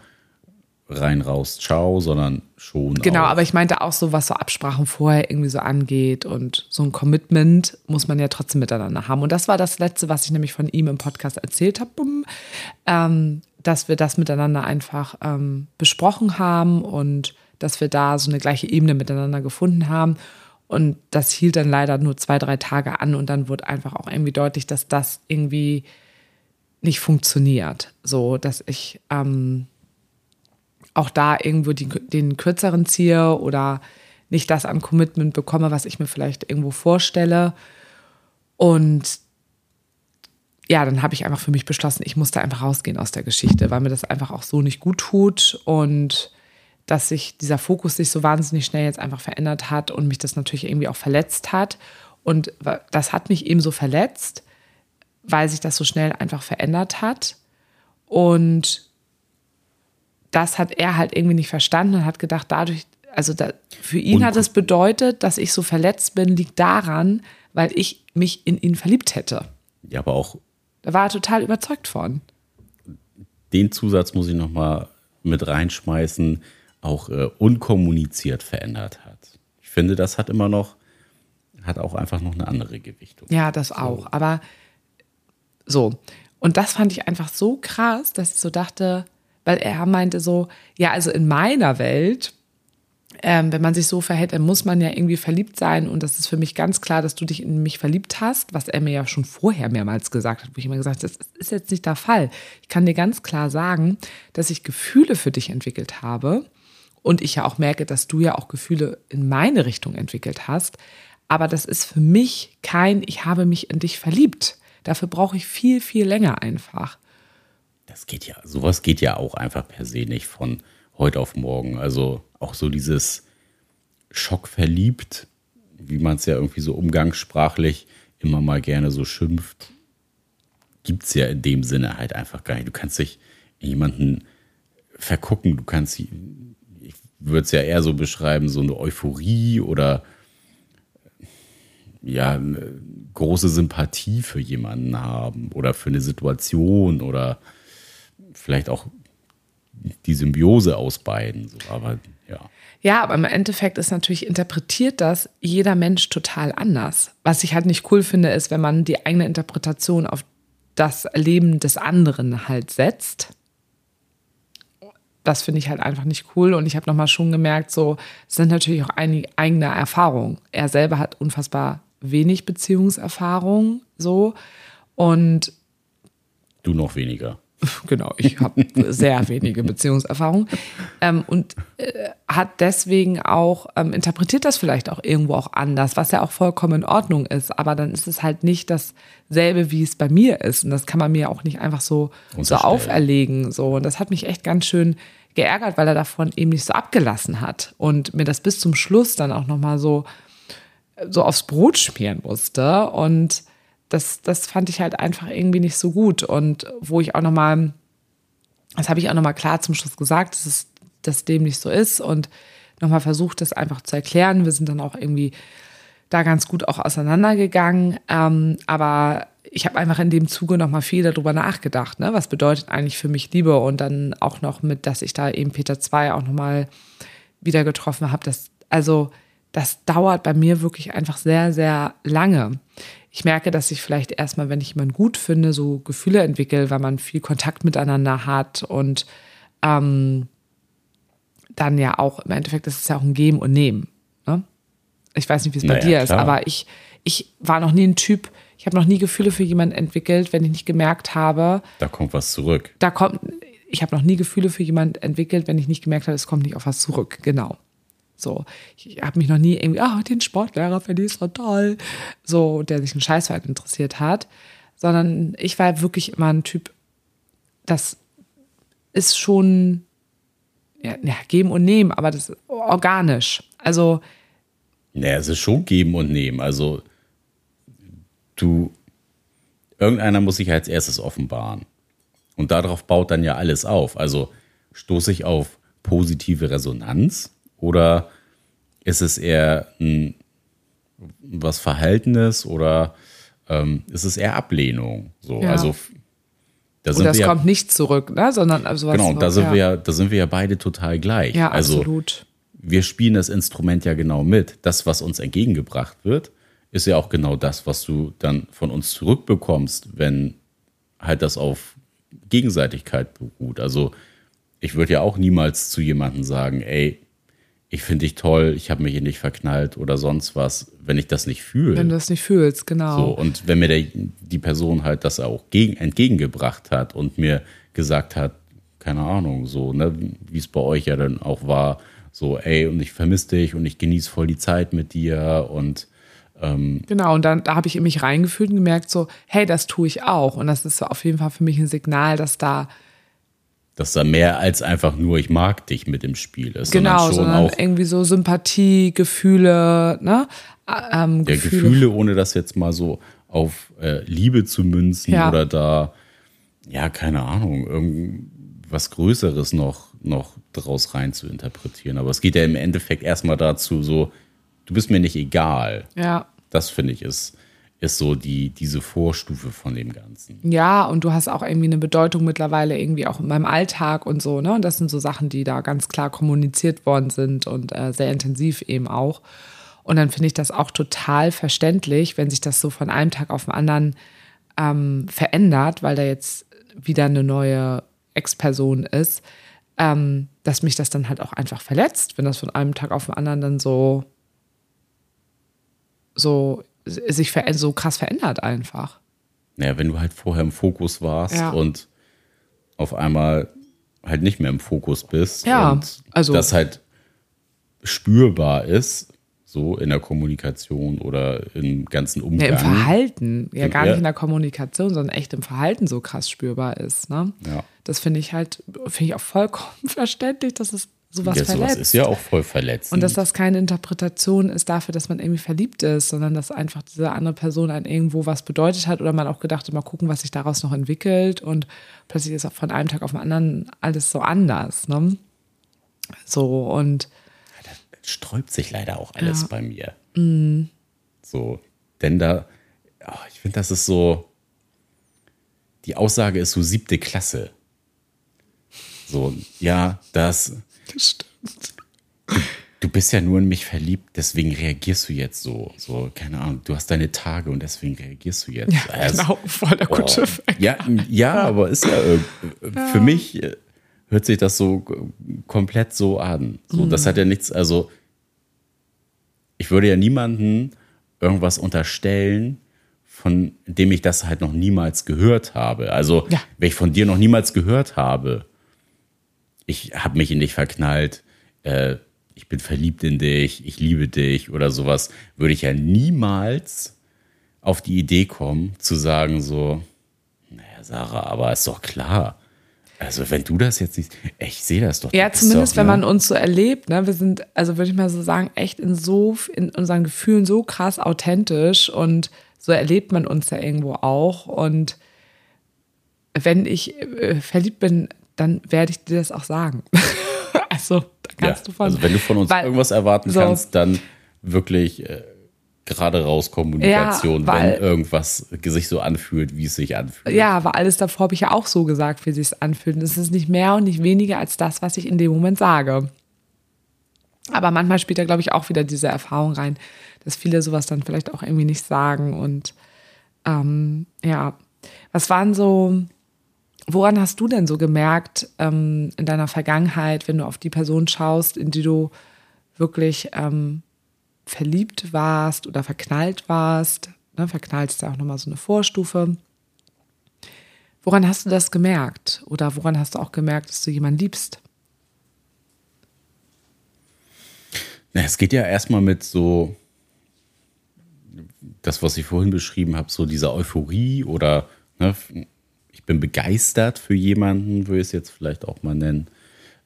Speaker 1: rein raus, ciao, sondern schon.
Speaker 2: Genau, auch. aber ich meinte auch so, was so Absprachen vorher irgendwie so angeht und so ein Commitment muss man ja trotzdem miteinander haben. Und das war das Letzte, was ich nämlich von ihm im Podcast erzählt habe, ähm, dass wir das miteinander einfach ähm, besprochen haben und dass wir da so eine gleiche Ebene miteinander gefunden haben. Und das hielt dann leider nur zwei, drei Tage an und dann wurde einfach auch irgendwie deutlich, dass das irgendwie nicht funktioniert. So, dass ich ähm, auch da irgendwo die, den kürzeren ziehe oder nicht das an Commitment bekomme, was ich mir vielleicht irgendwo vorstelle. Und ja, dann habe ich einfach für mich beschlossen, ich musste einfach rausgehen aus der Geschichte, weil mir das einfach auch so nicht gut tut und dass sich dieser Fokus sich so wahnsinnig schnell jetzt einfach verändert hat und mich das natürlich irgendwie auch verletzt hat. Und das hat mich eben so verletzt, weil sich das so schnell einfach verändert hat. Und das hat er halt irgendwie nicht verstanden und hat gedacht, dadurch, also da, für ihn und, hat es bedeutet, dass ich so verletzt bin, liegt daran, weil ich mich in ihn verliebt hätte.
Speaker 1: Ja, aber auch.
Speaker 2: Da war er total überzeugt von.
Speaker 1: Den Zusatz muss ich nochmal mit reinschmeißen, auch äh, unkommuniziert verändert hat. Ich finde, das hat immer noch, hat auch einfach noch eine andere Gewichtung.
Speaker 2: Ja, das auch. Aber so. Und das fand ich einfach so krass, dass ich so dachte, weil er meinte so, ja, also in meiner Welt, ähm, wenn man sich so verhält, dann muss man ja irgendwie verliebt sein. Und das ist für mich ganz klar, dass du dich in mich verliebt hast, was er mir ja schon vorher mehrmals gesagt hat, wo ich immer gesagt habe, das ist jetzt nicht der Fall. Ich kann dir ganz klar sagen, dass ich Gefühle für dich entwickelt habe. Und ich ja auch merke, dass du ja auch Gefühle in meine Richtung entwickelt hast. Aber das ist für mich kein, ich habe mich in dich verliebt. Dafür brauche ich viel, viel länger einfach
Speaker 1: das geht ja, sowas geht ja auch einfach per se nicht von heute auf morgen. Also auch so dieses Schock verliebt, wie man es ja irgendwie so umgangssprachlich immer mal gerne so schimpft, gibt es ja in dem Sinne halt einfach gar nicht. Du kannst dich in jemanden vergucken, du kannst, würde es ja eher so beschreiben, so eine Euphorie oder ja, eine große Sympathie für jemanden haben oder für eine Situation oder vielleicht auch die Symbiose aus beiden. So, aber ja.
Speaker 2: Ja, aber im Endeffekt ist natürlich interpretiert das jeder Mensch total anders. Was ich halt nicht cool finde, ist, wenn man die eigene Interpretation auf das Leben des anderen halt setzt. Das finde ich halt einfach nicht cool. Und ich habe nochmal schon gemerkt, so, es sind natürlich auch einige eigene Erfahrungen. Er selber hat unfassbar wenig Beziehungserfahrung, so. Und
Speaker 1: Du noch weniger.
Speaker 2: Genau, ich habe sehr wenige Beziehungserfahrung ähm, und äh, hat deswegen auch, ähm, interpretiert das vielleicht auch irgendwo auch anders, was ja auch vollkommen in Ordnung ist, aber dann ist es halt nicht dasselbe, wie es bei mir ist. Und das kann man mir auch nicht einfach so, so auferlegen, so. Und das hat mich echt ganz schön geärgert, weil er davon eben nicht so abgelassen hat und mir das bis zum Schluss dann auch nochmal so, so aufs Brot schmieren musste. Und das, das fand ich halt einfach irgendwie nicht so gut. Und wo ich auch nochmal, das habe ich auch nochmal klar zum Schluss gesagt, dass es dass dem nicht so ist und nochmal versucht, das einfach zu erklären. Wir sind dann auch irgendwie da ganz gut auch auseinandergegangen. Ähm, aber ich habe einfach in dem Zuge nochmal viel darüber nachgedacht, ne? was bedeutet eigentlich für mich Liebe und dann auch noch mit, dass ich da eben Peter 2 auch nochmal wieder getroffen habe. Also das dauert bei mir wirklich einfach sehr, sehr lange ich merke, dass ich vielleicht erstmal, wenn ich jemanden gut finde, so Gefühle entwickle, weil man viel Kontakt miteinander hat und ähm, dann ja auch, im Endeffekt ist es ja auch ein Geben und Nehmen. Ne? Ich weiß nicht, wie es bei
Speaker 1: Naja,
Speaker 2: dir ist,
Speaker 1: klar.
Speaker 2: aber ich, ich war noch nie ein Typ, ich habe noch nie Gefühle für jemanden entwickelt, wenn ich nicht gemerkt habe,
Speaker 1: Da kommt was zurück.
Speaker 2: da kommt, ich habe noch nie Gefühle für jemanden entwickelt, wenn ich nicht gemerkt habe, es kommt nicht auf was zurück. Genau. So, ich habe mich noch nie irgendwie, ah, den Sportlehrer finde ich so toll, so, der sich einen Scheiß für einen interessiert hat, sondern ich war wirklich immer ein Typ, das ist schon, ja, ja geben und nehmen, aber das ist organisch. Also,
Speaker 1: Naja, es ist schon geben und nehmen. Also, du, irgendeiner muss sich als erstes offenbaren. Und darauf baut dann ja alles auf. Also, stoße ich auf positive Resonanz oder ist es eher ein, was Verhaltenes oder ähm, ist es eher Ablehnung? So,
Speaker 2: Ja.
Speaker 1: also, da
Speaker 2: es
Speaker 1: wir ja,
Speaker 2: kommt nicht zurück, ne, sondern also was
Speaker 1: genau, da sind
Speaker 2: ja.
Speaker 1: wir ja, da sind wir ja beide total gleich.
Speaker 2: Ja,
Speaker 1: also,
Speaker 2: absolut.
Speaker 1: wir spielen das Instrument ja genau mit. Das, was uns entgegengebracht wird, ist ja auch genau das, was du dann von uns zurückbekommst, wenn halt das auf Gegenseitigkeit beruht. Also ich würde ja auch niemals zu jemandem sagen, ey, ich finde dich toll, ich habe mich in dich verknallt oder sonst was, wenn ich das nicht fühle.
Speaker 2: Wenn du das nicht fühlst, genau.
Speaker 1: So, und wenn mir der, die Person halt das auch gegen, entgegengebracht hat und mir gesagt hat, keine Ahnung, so, ne, wie es bei euch ja dann auch war, so, ey, und ich vermisse dich und ich genieße voll die Zeit mit dir und
Speaker 2: Genau, und dann da habe ich in mich reingefühlt und gemerkt, so, hey, das tue ich auch. Und das ist auf jeden Fall für mich ein Signal, dass da
Speaker 1: dass da mehr als einfach nur ich mag dich mit im Spiel ist,
Speaker 2: genau,
Speaker 1: sondern schon
Speaker 2: sondern
Speaker 1: auch
Speaker 2: irgendwie so Sympathie, Gefühle, ne? Ähm,
Speaker 1: der Gefühle, ohne das jetzt mal so auf äh, Liebe zu münzen
Speaker 2: Ja.
Speaker 1: oder da, ja, keine Ahnung, irgendwas Größeres noch, noch draus rein zu interpretieren. Aber es geht ja im Endeffekt erstmal dazu, so, du bist mir nicht egal.
Speaker 2: Ja.
Speaker 1: Das finde ich ist, ist so die, diese Vorstufe von dem Ganzen.
Speaker 2: Ja, und du hast auch irgendwie eine Bedeutung mittlerweile irgendwie auch in meinem Alltag und so, ne? Und das sind so Sachen, die da ganz klar kommuniziert worden sind und äh, sehr intensiv eben auch. Und dann finde ich das auch total verständlich, wenn sich das so von einem Tag auf den anderen ähm, verändert, weil da jetzt wieder eine neue Ex-Person ist, ähm, dass mich das dann halt auch einfach verletzt, wenn das von einem Tag auf den anderen dann so, so sich so krass verändert einfach.
Speaker 1: Naja, wenn du halt vorher im Fokus warst
Speaker 2: Ja.
Speaker 1: und auf einmal halt nicht mehr im Fokus bist
Speaker 2: Ja,
Speaker 1: und
Speaker 2: also-
Speaker 1: das halt spürbar ist, so in der Kommunikation oder im ganzen
Speaker 2: Ja,
Speaker 1: Umgang.
Speaker 2: im Verhalten, ja gar
Speaker 1: ja.
Speaker 2: nicht in der Kommunikation, sondern echt im Verhalten so krass spürbar ist. Ne?
Speaker 1: Ja.
Speaker 2: Das finde ich halt, finde ich auch vollkommen verständlich, dass es sowas
Speaker 1: ja, sowas
Speaker 2: verletzt.
Speaker 1: ist ja auch voll verletzend.
Speaker 2: Und dass das keine Interpretation ist dafür, dass man irgendwie verliebt ist, sondern dass einfach diese andere Person einem irgendwo was bedeutet hat oder man auch gedacht hat, mal gucken, was sich daraus noch entwickelt und plötzlich ist auch von einem Tag auf den anderen alles so anders. Ne? So und
Speaker 1: sträubt sich leider auch alles
Speaker 2: Ja.
Speaker 1: bei mir. So, denn da, oh, ich finde, das ist so, die Aussage ist so siebte Klasse. So, ja, das, du bist ja nur in mich verliebt, deswegen reagierst du jetzt so. So, keine Ahnung, du hast deine Tage und deswegen reagierst du jetzt.
Speaker 2: Ja,
Speaker 1: Also,
Speaker 2: genau, voll der gute
Speaker 1: oh, ja, ja, aber ist ja, äh, für mich äh, hört sich das so komplett so an. So, das hat ja nichts, also ich würde ja niemanden irgendwas unterstellen, von dem ich das halt noch niemals gehört habe. Also,
Speaker 2: Ja.
Speaker 1: wenn ich von dir noch niemals gehört habe, ich habe mich in dich verknallt, äh, ich bin verliebt in dich, ich liebe dich oder sowas, würde ich ja niemals auf die Idee kommen, zu sagen so, naja, Sarah, aber ist doch klar. Also, wenn du das jetzt nicht, ich sehe das doch.
Speaker 2: Ja, zumindest
Speaker 1: doch,
Speaker 2: wenn
Speaker 1: ne?
Speaker 2: man uns so erlebt, ne? Wir sind, also würde ich mal so sagen, echt in so, in unseren Gefühlen so krass authentisch und so erlebt man uns ja irgendwo auch. Und wenn ich äh, verliebt bin, dann werde ich dir das auch sagen. also, da kannst
Speaker 1: ja,
Speaker 2: du von.
Speaker 1: Also, wenn du von uns
Speaker 2: weil-
Speaker 1: irgendwas erwarten
Speaker 2: so.
Speaker 1: kannst, dann wirklich äh, gerade raus Kommunikation,
Speaker 2: Ja, weil-
Speaker 1: wenn irgendwas sich so anfühlt, wie es sich anfühlt.
Speaker 2: Ja, aber alles davor habe ich ja auch so gesagt, wie sich anfühlt. Und es ist nicht mehr und nicht weniger als das, was ich in dem Moment sage. Aber manchmal spielt da, glaube ich, auch wieder diese Erfahrung rein, dass viele sowas dann vielleicht auch irgendwie nicht sagen. Und ähm, ja, was waren so, woran hast du denn so gemerkt ähm, in deiner Vergangenheit, wenn du auf die Person schaust, in die du wirklich ähm, verliebt warst oder verknallt warst? Ne, verknallt ist ja auch nochmal so eine Vorstufe. Woran hast du das gemerkt? Oder woran hast du auch gemerkt, dass du jemanden liebst?
Speaker 1: Na, es geht ja erstmal mit so, das, was ich vorhin beschrieben habe, so dieser Euphorie oder ne, ich bin begeistert für jemanden, würde ich es jetzt vielleicht auch mal nennen,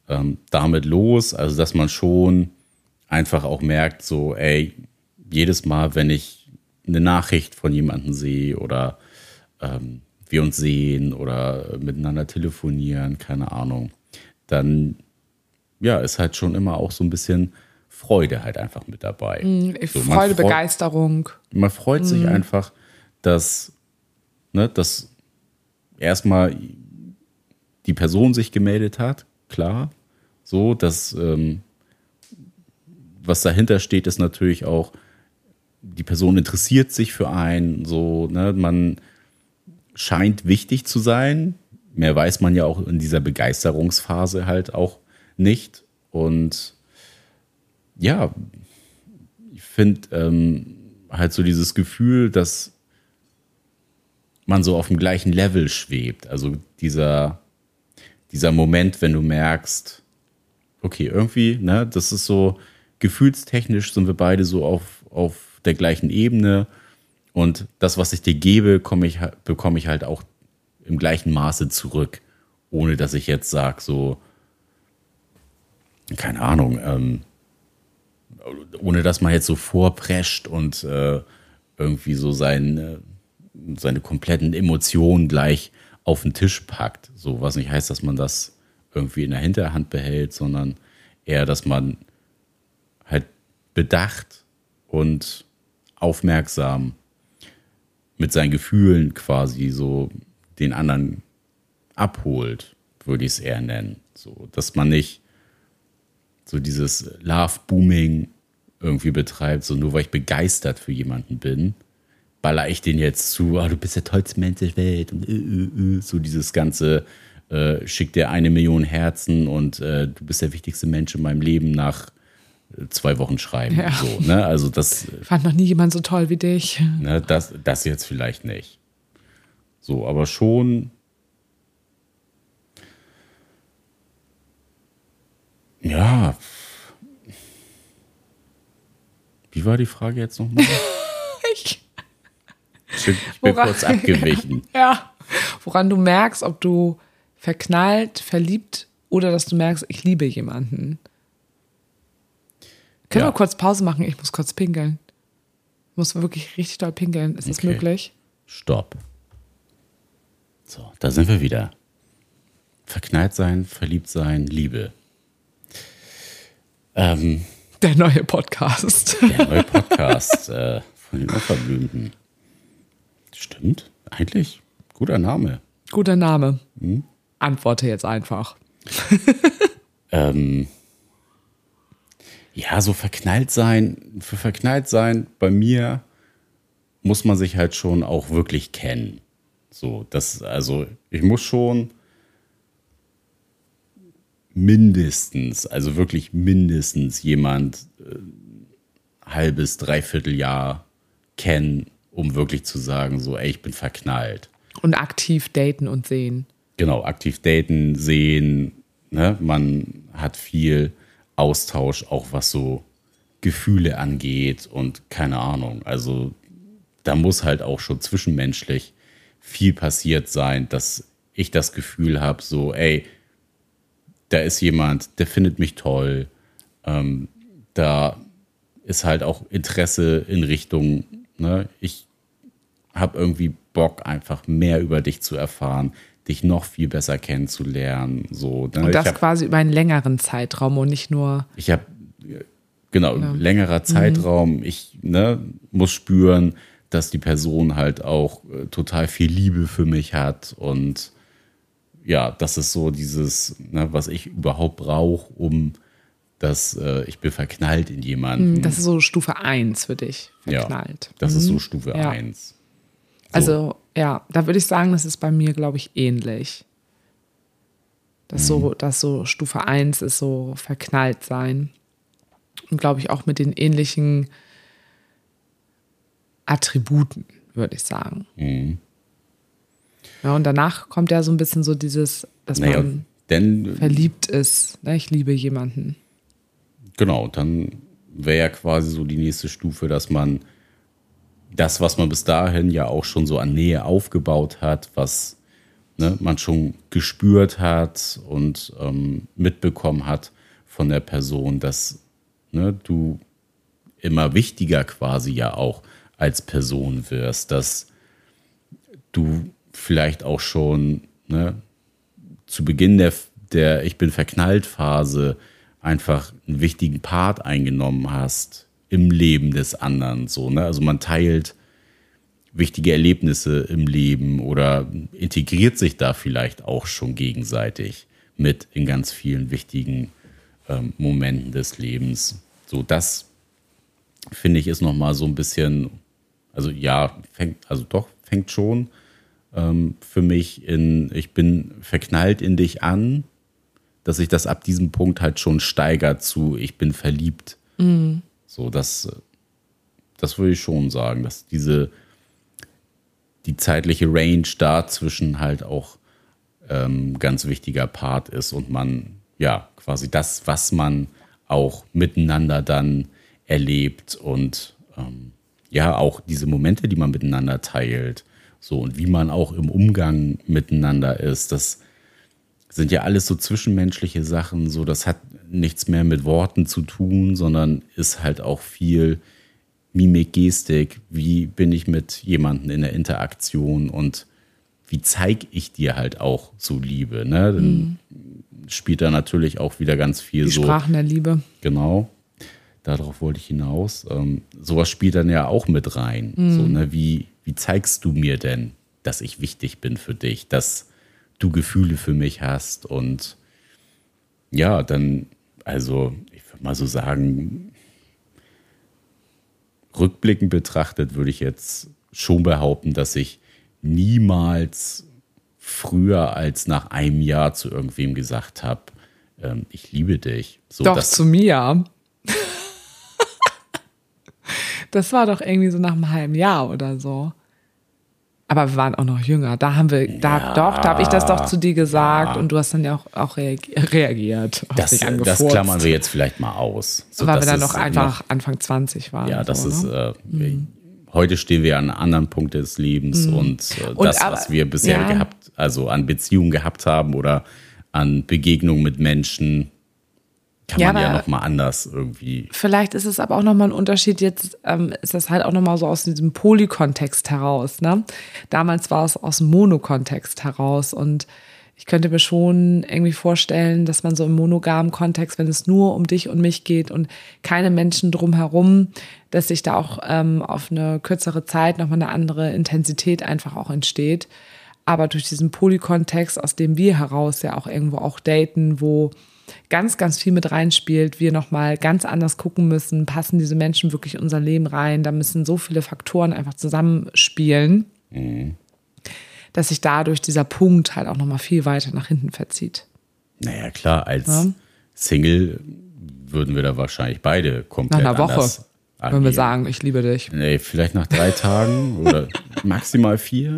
Speaker 1: ähm, damit los. Also, dass man schon einfach auch merkt, so, ey, jedes Mal, wenn ich eine Nachricht von jemandem sehe oder ähm, wir uns sehen oder miteinander telefonieren, keine Ahnung, dann ja, ist halt schon immer auch so ein bisschen Freude halt einfach mit dabei. So, man
Speaker 2: Hm, Freude,
Speaker 1: freu-
Speaker 2: Begeisterung.
Speaker 1: Man freut sich einfach, dass, ne, dass erstmal die Person sich gemeldet hat, klar. So, dass ähm, was dahinter steht, ist natürlich auch, die Person interessiert sich für einen, so, ne, man scheint wichtig zu sein. Mehr weiß man ja auch in dieser Begeisterungsphase halt auch nicht. Und ja, ich finde ähm, halt so dieses Gefühl, dass man so auf dem gleichen Level schwebt. Also dieser, dieser Moment, wenn du merkst, okay, irgendwie, ne, das ist so, gefühlstechnisch sind wir beide so auf, auf der gleichen Ebene. Und das, was ich dir gebe, ich, bekomme ich halt auch im gleichen Maße zurück. Ohne dass ich jetzt sage, so, keine Ahnung, ähm, ohne dass man jetzt so vorprescht und äh, irgendwie so sein, seine kompletten Emotionen gleich auf den Tisch packt. So, was nicht heißt, dass man das irgendwie in der Hinterhand behält, sondern eher, dass man halt bedacht und aufmerksam mit seinen Gefühlen quasi so den anderen abholt, würde ich es eher nennen. So, dass man nicht so dieses Love-Booming irgendwie betreibt, so nur weil ich begeistert für jemanden bin, baller ich den jetzt zu, ah, du bist der tollste Mensch der Welt und äh, äh, äh, so dieses ganze äh, schick dir eine Million Herzen und äh, du bist der wichtigste Mensch in meinem Leben nach äh, zwei Wochen schreiben.
Speaker 2: Ja.
Speaker 1: So, ne? Also das,
Speaker 2: Ich fand noch nie jemand so toll wie dich.
Speaker 1: ne, das, das jetzt vielleicht nicht. So, aber schon. Ja. Wie war die Frage jetzt nochmal?
Speaker 2: Ich,
Speaker 1: Ich bin,
Speaker 2: Woran-
Speaker 1: kurz abgewichen.
Speaker 2: ja. Woran du merkst, ob du verknallt, verliebt oder dass du merkst, ich liebe jemanden. Können
Speaker 1: Ja.
Speaker 2: wir kurz Pause machen? Ich muss kurz pinkeln. Ich muss wirklich richtig doll pinkeln. Ist das
Speaker 1: Okay.
Speaker 2: möglich?
Speaker 1: Stopp. So, da sind wir wieder. Verknallt sein, verliebt sein, Liebe. Ähm,
Speaker 2: Der neue Podcast.
Speaker 1: der neue Podcast äh, von den Unverblümten. Stimmt, eigentlich. Guter Name.
Speaker 2: Guter Name.
Speaker 1: Hm?
Speaker 2: Antworte jetzt einfach.
Speaker 1: Ähm, Ja, so verknallt sein, für verknallt sein, bei mir muss man sich halt schon auch wirklich kennen. So, das, also ich muss schon mindestens, also wirklich mindestens jemand äh, halbes, dreiviertel Jahr kennen, um wirklich zu sagen, so, ey, ich bin verknallt.
Speaker 2: Und aktiv daten und sehen.
Speaker 1: Genau, aktiv daten, sehen, ne? man hat viel Austausch, auch was so Gefühle angeht und keine Ahnung. Also da muss halt auch schon zwischenmenschlich viel passiert sein, dass ich das Gefühl habe, so, ey, da ist jemand, der findet mich toll. Ähm, da ist halt auch Interesse in Richtung, ne, ich habe irgendwie Bock, einfach mehr über dich zu erfahren, dich noch viel besser kennenzulernen. So,
Speaker 2: ne? Und das hab, quasi über einen längeren Zeitraum und nicht nur.
Speaker 1: Ich habe, genau, ja. längerer Zeitraum. Mhm. Ich ne, muss spüren, dass die Person halt auch äh, total viel Liebe für mich hat und ja, das ist so dieses, ne, was ich überhaupt brauche, um dass äh, ich bin verknallt in jemanden.
Speaker 2: Hm, das ist so Stufe 1 für dich, verknallt.
Speaker 1: Ja, das mhm. ist so Stufe ja. 1. So.
Speaker 2: Also, ja, da würde ich sagen, das ist bei mir, glaube ich, ähnlich. Das mhm. so, das so Stufe 1 ist so verknallt sein. Und glaube ich auch mit den ähnlichen Attributen, würde ich sagen. Mhm. Ja, und danach kommt ja so ein bisschen so dieses, dass naja, man denn, verliebt ist. Ne? Ich liebe jemanden.
Speaker 1: Genau, dann wäre ja quasi so die nächste Stufe, dass man das, was man bis dahin ja auch schon so an Nähe aufgebaut hat, was ne, man schon gespürt hat und ähm, mitbekommen hat von der Person, dass ne, du immer wichtiger quasi ja auch als Person wirst, dass du vielleicht auch schon ne, zu Beginn der, der Ich bin verknallt Phase einfach einen wichtigen Part eingenommen hast im Leben des anderen. So, ne? Also man teilt wichtige Erlebnisse im Leben oder integriert sich da vielleicht auch schon gegenseitig mit in ganz vielen wichtigen ähm, Momenten des Lebens. So, das finde ich ist nochmal so ein bisschen, also ja, fängt, also doch, fängt schon ähm, für mich in, ich bin verknallt in dich an, dass sich das ab diesem Punkt halt schon steigert zu, ich bin verliebt. Mhm. So, das, das würde ich schon sagen, dass diese, die zeitliche Range dazwischen halt auch ähm, ganz wichtiger Part ist und man, ja, quasi das, was man auch miteinander dann erlebt und ähm, ja, auch diese Momente, die man miteinander teilt, so, und wie man auch im Umgang miteinander ist, das sind ja alles so zwischenmenschliche Sachen, so, das hat nichts mehr mit Worten zu tun, sondern ist halt auch viel Mimik, Gestik, wie bin ich mit jemandem in der Interaktion und wie zeige ich dir halt auch so Liebe, ne? Dann mhm. spielt da natürlich auch wieder ganz viel
Speaker 2: Die
Speaker 1: so.
Speaker 2: Sprachen der Liebe.
Speaker 1: Genau. Darauf wollte ich hinaus. Ähm, sowas spielt dann ja auch mit rein. Mhm. So, ne? Wie, wie zeigst du mir denn, dass ich wichtig bin für dich, dass du Gefühle für mich hast und ja, dann, also ich würde mal so sagen, rückblickend betrachtet würde ich jetzt schon behaupten, dass ich niemals früher als nach einem Jahr zu irgendwem gesagt habe, ähm, ich liebe dich.
Speaker 2: So, Doch, zu mir. Das war doch irgendwie so nach einem halben Jahr oder so. Aber wir waren auch noch jünger. Da haben wir, da ja, doch, da habe ich das doch zu dir gesagt ja. und du hast dann ja auch, auch reagiert.
Speaker 1: Das, das klammern wir jetzt vielleicht mal aus.
Speaker 2: So, Weil wir dann noch einfach noch, Anfang 20 waren.
Speaker 1: Ja, das so, ist, ne? äh, mhm. heute stehen wir an einem anderen Punkt des Lebens mhm. und, äh, und, das, aber, was wir bisher ja. gehabt, also an Beziehungen gehabt haben oder an Begegnungen mit Menschen, kann ja, man ja nochmal anders irgendwie.
Speaker 2: Vielleicht ist es aber auch nochmal ein Unterschied. Jetzt ähm, ist das halt auch nochmal so aus diesem Polykontext heraus. Ne? Damals war es aus dem Monokontext heraus. Und ich könnte mir schon irgendwie vorstellen, dass man so im monogamen Kontext, wenn es nur um dich und mich geht und keine Menschen drumherum, dass sich da auch ähm, auf eine kürzere Zeit nochmal eine andere Intensität einfach auch entsteht. Aber durch diesen Polykontext, aus dem wir heraus ja auch irgendwo auch daten, wo ganz, ganz viel mit reinspielt, wir nochmal ganz anders gucken müssen, passen diese Menschen wirklich in unser Leben rein, da müssen so viele Faktoren einfach zusammenspielen, mhm. dass sich dadurch dieser Punkt halt auch nochmal viel weiter nach hinten verzieht.
Speaker 1: Naja, klar, als ja. Single würden wir da wahrscheinlich beide komplett
Speaker 2: Nach einer Woche wenn wir sagen, ich liebe dich.
Speaker 1: Nee, vielleicht nach drei Tagen oder maximal vier.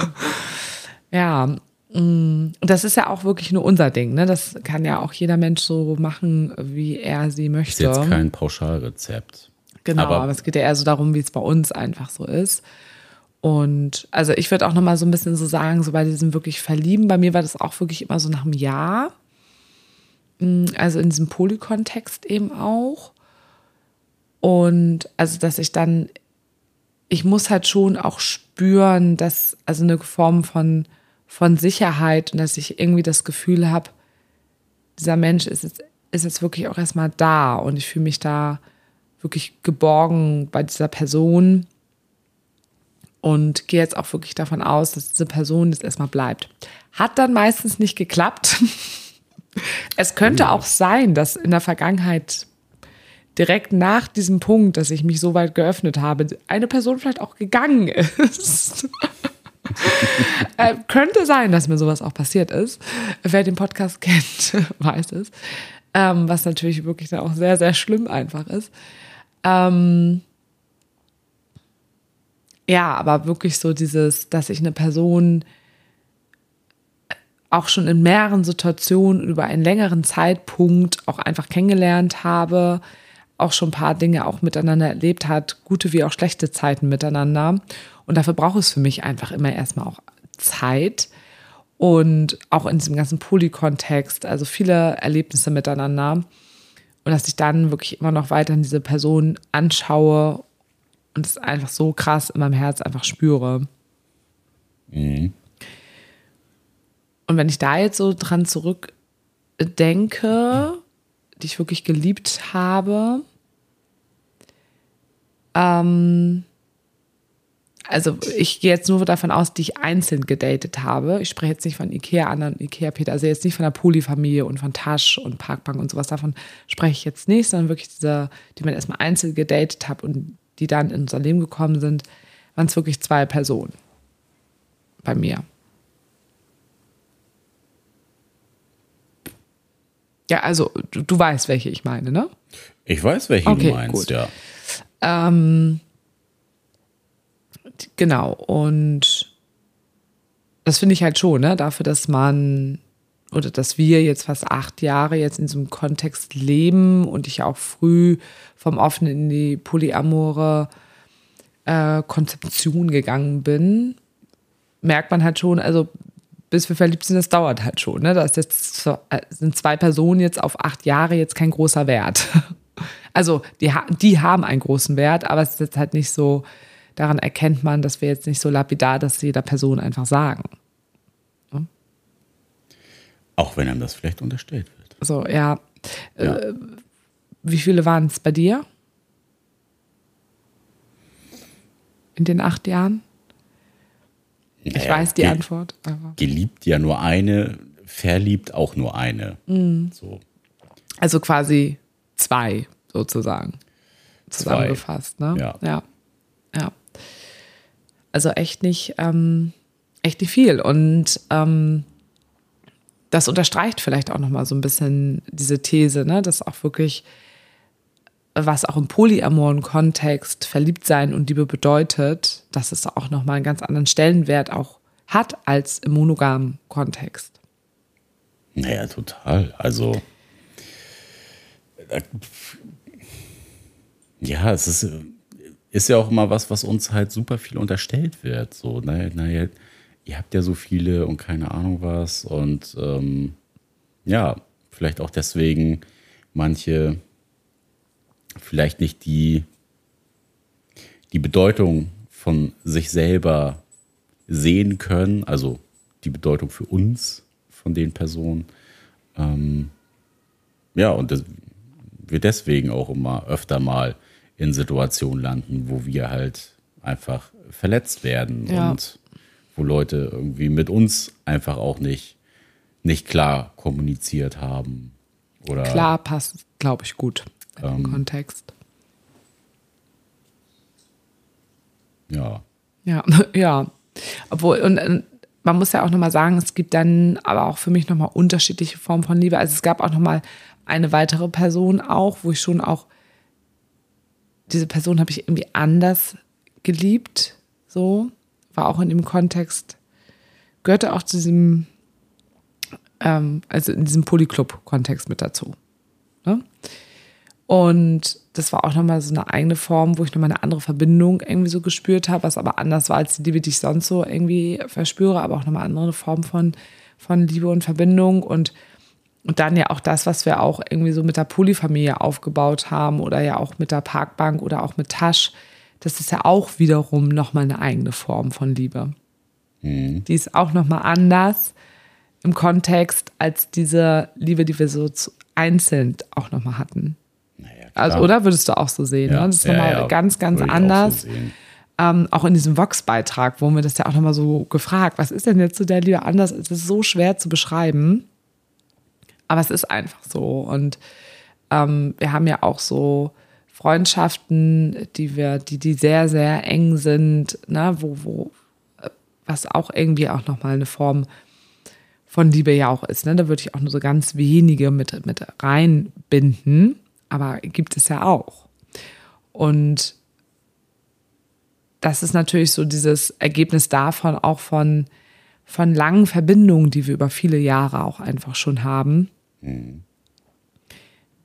Speaker 2: Ja, und das ist ja auch wirklich nur unser Ding. Ne? Das kann ja auch jeder Mensch so machen, wie er sie möchte.
Speaker 1: Das ist jetzt kein Pauschalrezept.
Speaker 2: Genau, aber, aber es geht ja eher so darum, wie es bei uns einfach so ist. Und also ich würde auch noch mal so ein bisschen so sagen, so bei diesem wirklich Verlieben, bei mir war das auch wirklich immer so nach einem Jahr. Mm, also in diesem Polykontext eben auch. Und also, dass ich dann, ich muss halt schon auch spüren, dass, also eine Form von, von Sicherheit und dass ich irgendwie das Gefühl habe, dieser Mensch ist jetzt, ist jetzt wirklich auch erstmal da und ich fühle mich da wirklich geborgen bei dieser Person und gehe jetzt auch wirklich davon aus, dass diese Person jetzt erstmal bleibt. Hat dann meistens nicht geklappt. es könnte auch sein, dass in der Vergangenheit direkt nach diesem Punkt, dass ich mich so weit geöffnet habe, eine Person vielleicht auch gegangen ist. äh, könnte sein, dass mir sowas auch passiert ist. Wer den Podcast kennt, weiß es. Ähm, was natürlich wirklich dann auch sehr, sehr schlimm einfach ist. Ähm, ja, aber wirklich so dieses, dass ich eine Person auch schon in mehreren Situationen über einen längeren Zeitpunkt auch einfach kennengelernt habe, auch schon ein paar Dinge auch miteinander erlebt hat, gute wie auch schlechte Zeiten miteinander. Und dafür braucht es für mich einfach immer erstmal auch Zeit und auch in diesem ganzen Polykontext, also viele Erlebnisse miteinander. Und dass ich dann wirklich immer noch weiter diese Person anschaue und es einfach so krass in meinem Herz einfach spüre. Mhm. Und wenn ich da jetzt so dran zurückdenke, die ich wirklich geliebt habe. Ähm, also ich gehe jetzt nur davon aus, die ich einzeln gedatet habe. Ich spreche jetzt nicht von Ikea anderen Ikea Peter, also jetzt nicht von der Polyfamilie und von Tasch und Parkbank und sowas. Davon spreche ich jetzt nicht, sondern wirklich diese, die man erstmal einzeln gedatet hat und die dann in unser Leben gekommen sind, waren es wirklich zwei Personen bei mir. Ja, also du, du, weißt, welche ich meine, ne?
Speaker 1: Ich weiß, welche okay, du meinst, gut. ja.
Speaker 2: Ähm, genau, und das finde ich halt schon, ne? Dafür, dass man oder dass wir jetzt fast acht Jahre jetzt in diesem Kontext leben und ich auch früh vom Offenen in die polyamore äh, Konzeption gegangen bin, merkt man halt schon, also bis wir verliebt sind, das dauert halt schon. Ne? Das jetzt, äh, sind zwei Personen jetzt auf acht Jahre jetzt kein großer Wert. Also die, die haben einen großen Wert, aber es ist jetzt halt nicht so, daran erkennt man, dass wir jetzt nicht so lapidar das jeder Person einfach sagen.
Speaker 1: Ne? Auch wenn einem das vielleicht unterstellt wird.
Speaker 2: So, ja. ja. Äh, wie viele waren es bei dir? In den acht Jahren? Naja, ich weiß die Antwort.
Speaker 1: Geliebt ja nur eine, verliebt auch nur eine. Mhm. So.
Speaker 2: Also quasi zwei sozusagen zusammengefasst. Ne? Ja. ja. Ja. Also echt nicht, ähm, echt nicht viel. Und ähm, das unterstreicht vielleicht auch nochmal so ein bisschen diese These, ne, dass auch wirklich was auch im polyamoren Kontext verliebt sein und Liebe bedeutet, dass es auch nochmal einen ganz anderen Stellenwert auch hat als im monogamen Kontext.
Speaker 1: Naja, total. Also äh, ja, es ist, ist ja auch immer was, was uns halt super viel unterstellt wird. So, naja, naja ihr habt ja so viele und keine Ahnung was. Und ähm, ja, vielleicht auch deswegen manche vielleicht nicht die, die Bedeutung von sich selber sehen können, also die Bedeutung für uns von den Personen. Ähm, ja, und das, wir deswegen auch immer öfter mal in Situationen landen, wo wir halt einfach verletzt werden ja. und wo Leute irgendwie mit uns einfach auch nicht, nicht klar kommuniziert haben Oder,
Speaker 2: Klar passt, glaube ich, gut
Speaker 1: Ähm.
Speaker 2: den Kontext.
Speaker 1: Ja.
Speaker 2: Ja, ja. Obwohl, und äh, man muss ja auch nochmal sagen, es gibt dann aber auch für mich nochmal unterschiedliche Formen von Liebe. Also es gab auch nochmal eine weitere Person auch, wo ich schon auch, diese Person habe ich irgendwie anders geliebt, so, war auch in dem Kontext, gehörte auch zu diesem, ähm, also in diesem Polyclub-Kontext mit dazu. Ne? Und das war auch nochmal so eine eigene Form, wo ich nochmal eine andere Verbindung irgendwie so gespürt habe, was aber anders war als die Liebe, die ich sonst so irgendwie verspüre, aber auch nochmal andere Form von, von Liebe und Verbindung und, und dann ja auch das, was wir auch irgendwie so mit der Polyfamilie aufgebaut haben oder ja auch mit der Parkbank oder auch mit Tasch. Das ist ja auch wiederum nochmal eine eigene Form von Liebe. Die ist auch nochmal anders im Kontext als diese Liebe, die wir so zu, einzeln auch nochmal hatten.
Speaker 1: Naja.
Speaker 2: Also, oder würdest du auch so sehen?
Speaker 1: Ja,
Speaker 2: Ne? Das ist nochmal
Speaker 1: ja,
Speaker 2: ganz, ganz
Speaker 1: auch
Speaker 2: anders.
Speaker 1: so sehen.
Speaker 2: ähm, auch in diesem Vox-Beitrag, wo mir das ja auch nochmal so gefragt, was ist denn jetzt zu der Liebe anders? Es ist so schwer zu beschreiben, aber es ist einfach so. Und ähm, wir haben ja auch so Freundschaften, die wir, die, die sehr, sehr eng sind, ne? wo, wo, was auch irgendwie auch nochmal eine Form von Liebe ja auch ist. Ne? Da würde ich auch nur so ganz wenige mit, mit reinbinden, aber gibt es ja auch. Und das ist natürlich so dieses Ergebnis davon, auch von, von langen Verbindungen, die wir über viele Jahre auch einfach schon haben,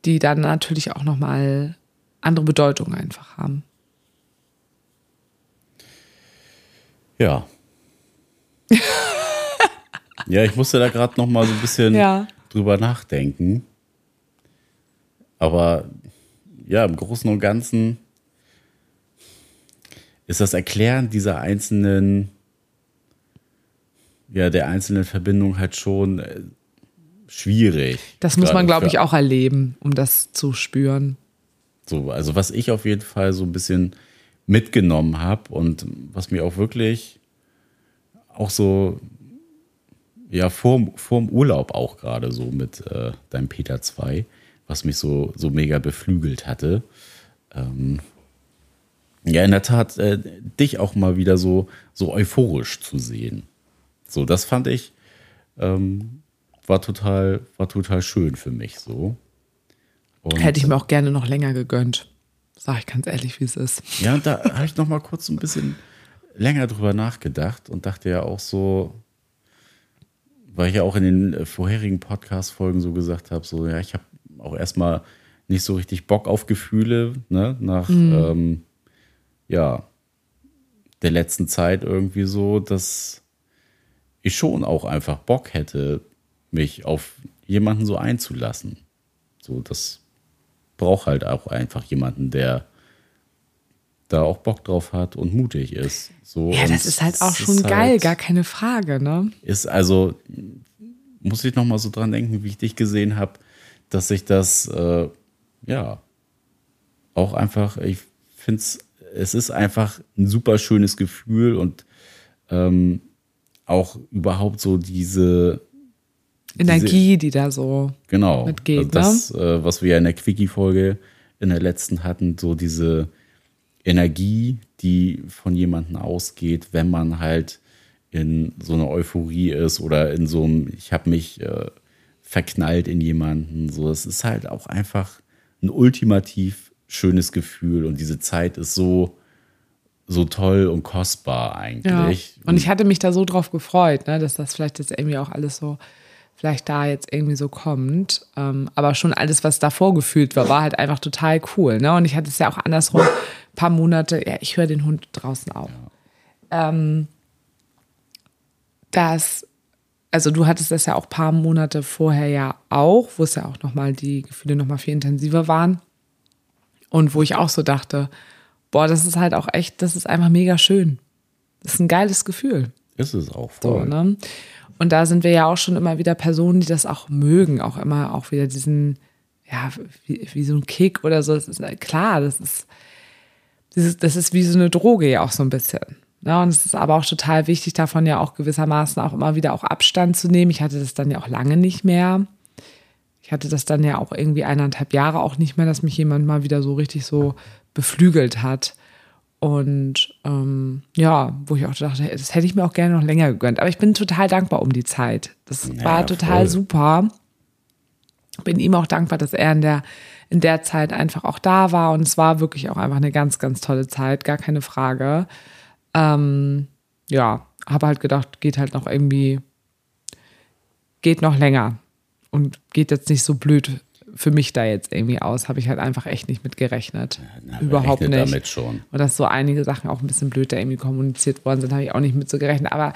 Speaker 2: die dann natürlich auch nochmal andere Bedeutung einfach haben.
Speaker 1: Ja. ja, ich musste da gerade noch mal so ein bisschen
Speaker 2: Ja.
Speaker 1: drüber nachdenken. Aber ja, im Großen und Ganzen ist das Erklären dieser einzelnen, ja, der einzelnen Verbindung halt schon äh, schwierig.
Speaker 2: Das muss man, glaube ich, auch erleben, um das zu spüren.
Speaker 1: So, also was ich auf jeden Fall so ein bisschen mitgenommen habe und was mir auch wirklich auch so ja vorm, vorm Urlaub auch gerade so mit äh, deinem Peter 2, was mich so, so mega beflügelt hatte. Ähm, ja, in der Tat, äh, dich auch mal wieder so, so euphorisch zu sehen. So, das fand ich, ähm, war total, war total schön für mich so. Und,
Speaker 2: Hätte ich mir auch gerne noch länger gegönnt. Sag ich ganz ehrlich, wie es ist.
Speaker 1: Ja, da habe ich noch mal kurz ein bisschen länger drüber nachgedacht und dachte ja auch so, weil ich ja auch in den äh, vorherigen Podcast-Folgen so gesagt habe, so, ja, ich habe auch erstmal nicht so richtig Bock auf Gefühle, ne, nach, ähm, ja, der letzten Zeit irgendwie so, dass ich schon auch einfach Bock hätte, mich auf jemanden so einzulassen. So, das braucht halt auch einfach jemanden, der da auch Bock drauf hat und mutig ist. So,
Speaker 2: Ja, das ist halt auch schon geil,
Speaker 1: halt-
Speaker 2: gar keine Frage, ne?
Speaker 1: ist also, muss ich noch mal so dran denken, wie ich dich gesehen habe, dass ich das, äh, ja, auch einfach, ich finde es, es ist einfach ein super schönes Gefühl und ähm, auch überhaupt so diese,
Speaker 2: Energie, die da so.
Speaker 1: genau,
Speaker 2: mitgeht,
Speaker 1: also das, äh, was wir ja in der Quickie-Folge in der letzten hatten, so diese Energie, die von jemandem ausgeht, wenn man halt in so einer Euphorie ist oder in so einem, ich habe mich äh, verknallt in jemanden. So, es ist halt auch einfach ein ultimativ schönes Gefühl und diese Zeit ist so, so toll und kostbar
Speaker 2: Ja.
Speaker 1: eigentlich.
Speaker 2: Und ich hatte mich da so drauf gefreut, ne, dass das vielleicht jetzt irgendwie auch alles so, vielleicht da jetzt irgendwie so kommt. Ähm, aber schon alles, was davor gefühlt war, war halt einfach total cool. Ne? Und ich hatte es ja auch andersrum, ein paar Monate, ja, ich höre den Hund draußen auf. Ähm, dass, also du hattest das ja auch ein paar Monate vorher ja auch, wo es ja auch nochmal die Gefühle nochmal viel intensiver waren. Und wo ich auch so dachte, boah, das ist halt auch echt, das ist einfach mega schön. Das ist ein geiles Gefühl.
Speaker 1: ist es auch
Speaker 2: So,
Speaker 1: voll.
Speaker 2: ne? Und da sind wir ja auch schon immer wieder Personen, die das auch mögen, auch immer auch wieder diesen, ja, wie, wie so ein Kick oder so. Das ist äh, klar, das ist, dieses, das ist wie so eine Droge ja auch so ein bisschen. Ne? Und es ist aber auch total wichtig, davon ja auch gewissermaßen auch immer wieder auch Abstand zu nehmen. Ich hatte das dann ja auch lange nicht mehr. Ich hatte das dann ja auch irgendwie eineinhalb Jahre auch nicht mehr, dass mich jemand mal wieder so richtig so beflügelt hat. Und ähm, ja, wo ich auch dachte, das hätte ich mir auch gerne noch länger gegönnt. Aber ich bin total dankbar um die Zeit. Das
Speaker 1: Ja,
Speaker 2: war total
Speaker 1: voll.
Speaker 2: super. Bin ihm auch dankbar, dass er in der, in der Zeit einfach auch da war. Und es war wirklich auch einfach eine ganz, ganz tolle Zeit, gar keine Frage. Ähm, ja, habe halt gedacht, geht halt noch irgendwie, geht noch länger und geht jetzt nicht so blöd für mich da jetzt irgendwie aus. Habe ich halt einfach echt nicht mit gerechnet.
Speaker 1: Na,
Speaker 2: Überhaupt nicht.
Speaker 1: damit schon.
Speaker 2: Und dass so einige Sachen auch ein bisschen blöd da irgendwie kommuniziert worden sind, habe ich auch nicht mit so gerechnet. Aber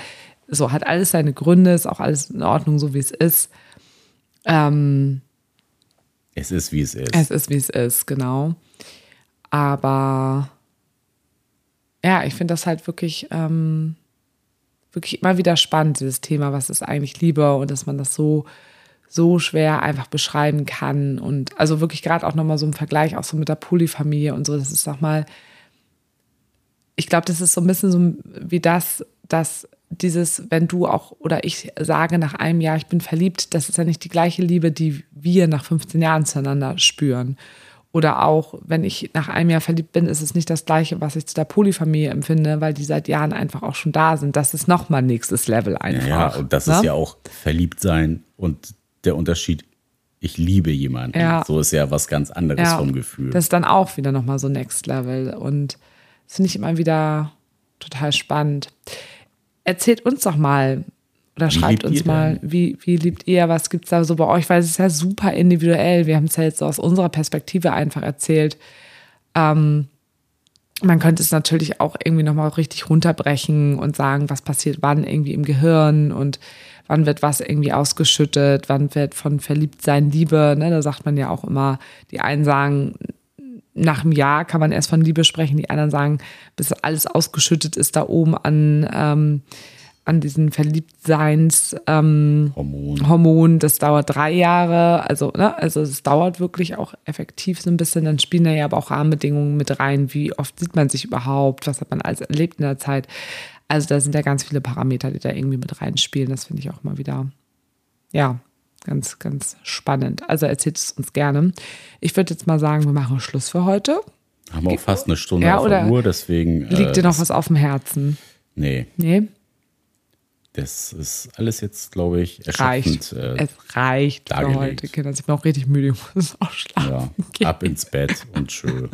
Speaker 2: so hat alles seine Gründe, ist auch alles in Ordnung, so wie es ist. Ähm,
Speaker 1: Es ist, wie es ist.
Speaker 2: es ist, wie es ist, genau. Aber ja, ich finde das halt wirklich, ähm, wirklich immer wieder spannend, dieses Thema, was ist eigentlich Liebe und dass man das so, so schwer einfach beschreiben kann. Und also wirklich gerade auch nochmal so im Vergleich auch so mit der Polyfamilie und so, das ist sag mal, ich glaube, das ist so ein bisschen so wie das, dass dieses, wenn du auch oder ich sage nach einem Jahr, ich bin verliebt, das ist ja nicht die gleiche Liebe, die wir nach 15 Jahren zueinander spüren. Oder auch, wenn ich nach einem Jahr verliebt bin, ist es nicht das Gleiche, was ich zu der Polyfamilie empfinde, weil die seit Jahren einfach auch schon da sind. Das ist nochmal nächstes Level einfach.
Speaker 1: Ja, und das
Speaker 2: ne?
Speaker 1: ist ja auch verliebt sein und der Unterschied, ich liebe jemanden.
Speaker 2: Ja.
Speaker 1: So ist ja was ganz anderes vom Gefühl.
Speaker 2: Das ist dann auch wieder nochmal so Next Level. Und das finde ich immer wieder total spannend. Erzählt uns doch mal oder
Speaker 1: Wie
Speaker 2: schreibt uns mal, wie, wie liebt ihr, was gibt es da so bei euch? Weil es ist ja super individuell. Wir haben es ja jetzt so aus unserer Perspektive einfach erzählt. Ähm, man könnte es natürlich auch irgendwie nochmal richtig runterbrechen und sagen, was passiert wann irgendwie im Gehirn und wann wird was irgendwie ausgeschüttet, wann wird von Verliebtsein Liebe, ne? da sagt man ja auch immer, die einen sagen, nach einem Jahr kann man erst von Liebe sprechen, die anderen sagen, bis alles ausgeschüttet ist da oben an, ähm, an diesen Verliebtseins ähm,
Speaker 1: Hormon.
Speaker 2: Hormon, das dauert drei Jahre, also, ne, also es dauert wirklich auch effektiv so ein bisschen, dann spielen da ja aber auch Rahmenbedingungen mit rein, wie oft sieht man sich überhaupt, was hat man alles erlebt in der Zeit. Also da sind ja ganz viele Parameter, die da irgendwie mit reinspielen. Das finde ich auch mal wieder, ja, ganz, ganz spannend. Also erzählt es uns gerne. Ich würde jetzt mal sagen, wir machen Schluss für heute.
Speaker 1: Haben auch fast eine Stunde
Speaker 2: Ja,
Speaker 1: auf der Uhr, deswegen.
Speaker 2: Liegt
Speaker 1: äh,
Speaker 2: dir noch was auf dem Herzen?
Speaker 1: Nee,
Speaker 2: Nee?
Speaker 1: Das ist alles jetzt, glaube ich,
Speaker 2: Reicht.
Speaker 1: erschöpfend. Äh,
Speaker 2: es reicht für
Speaker 1: dargelegt.
Speaker 2: heute, Kinder. Ich bin auch richtig müde. Ich muss auch schlafen.
Speaker 1: ja,
Speaker 2: gehen.
Speaker 1: ab ins Bett und schön.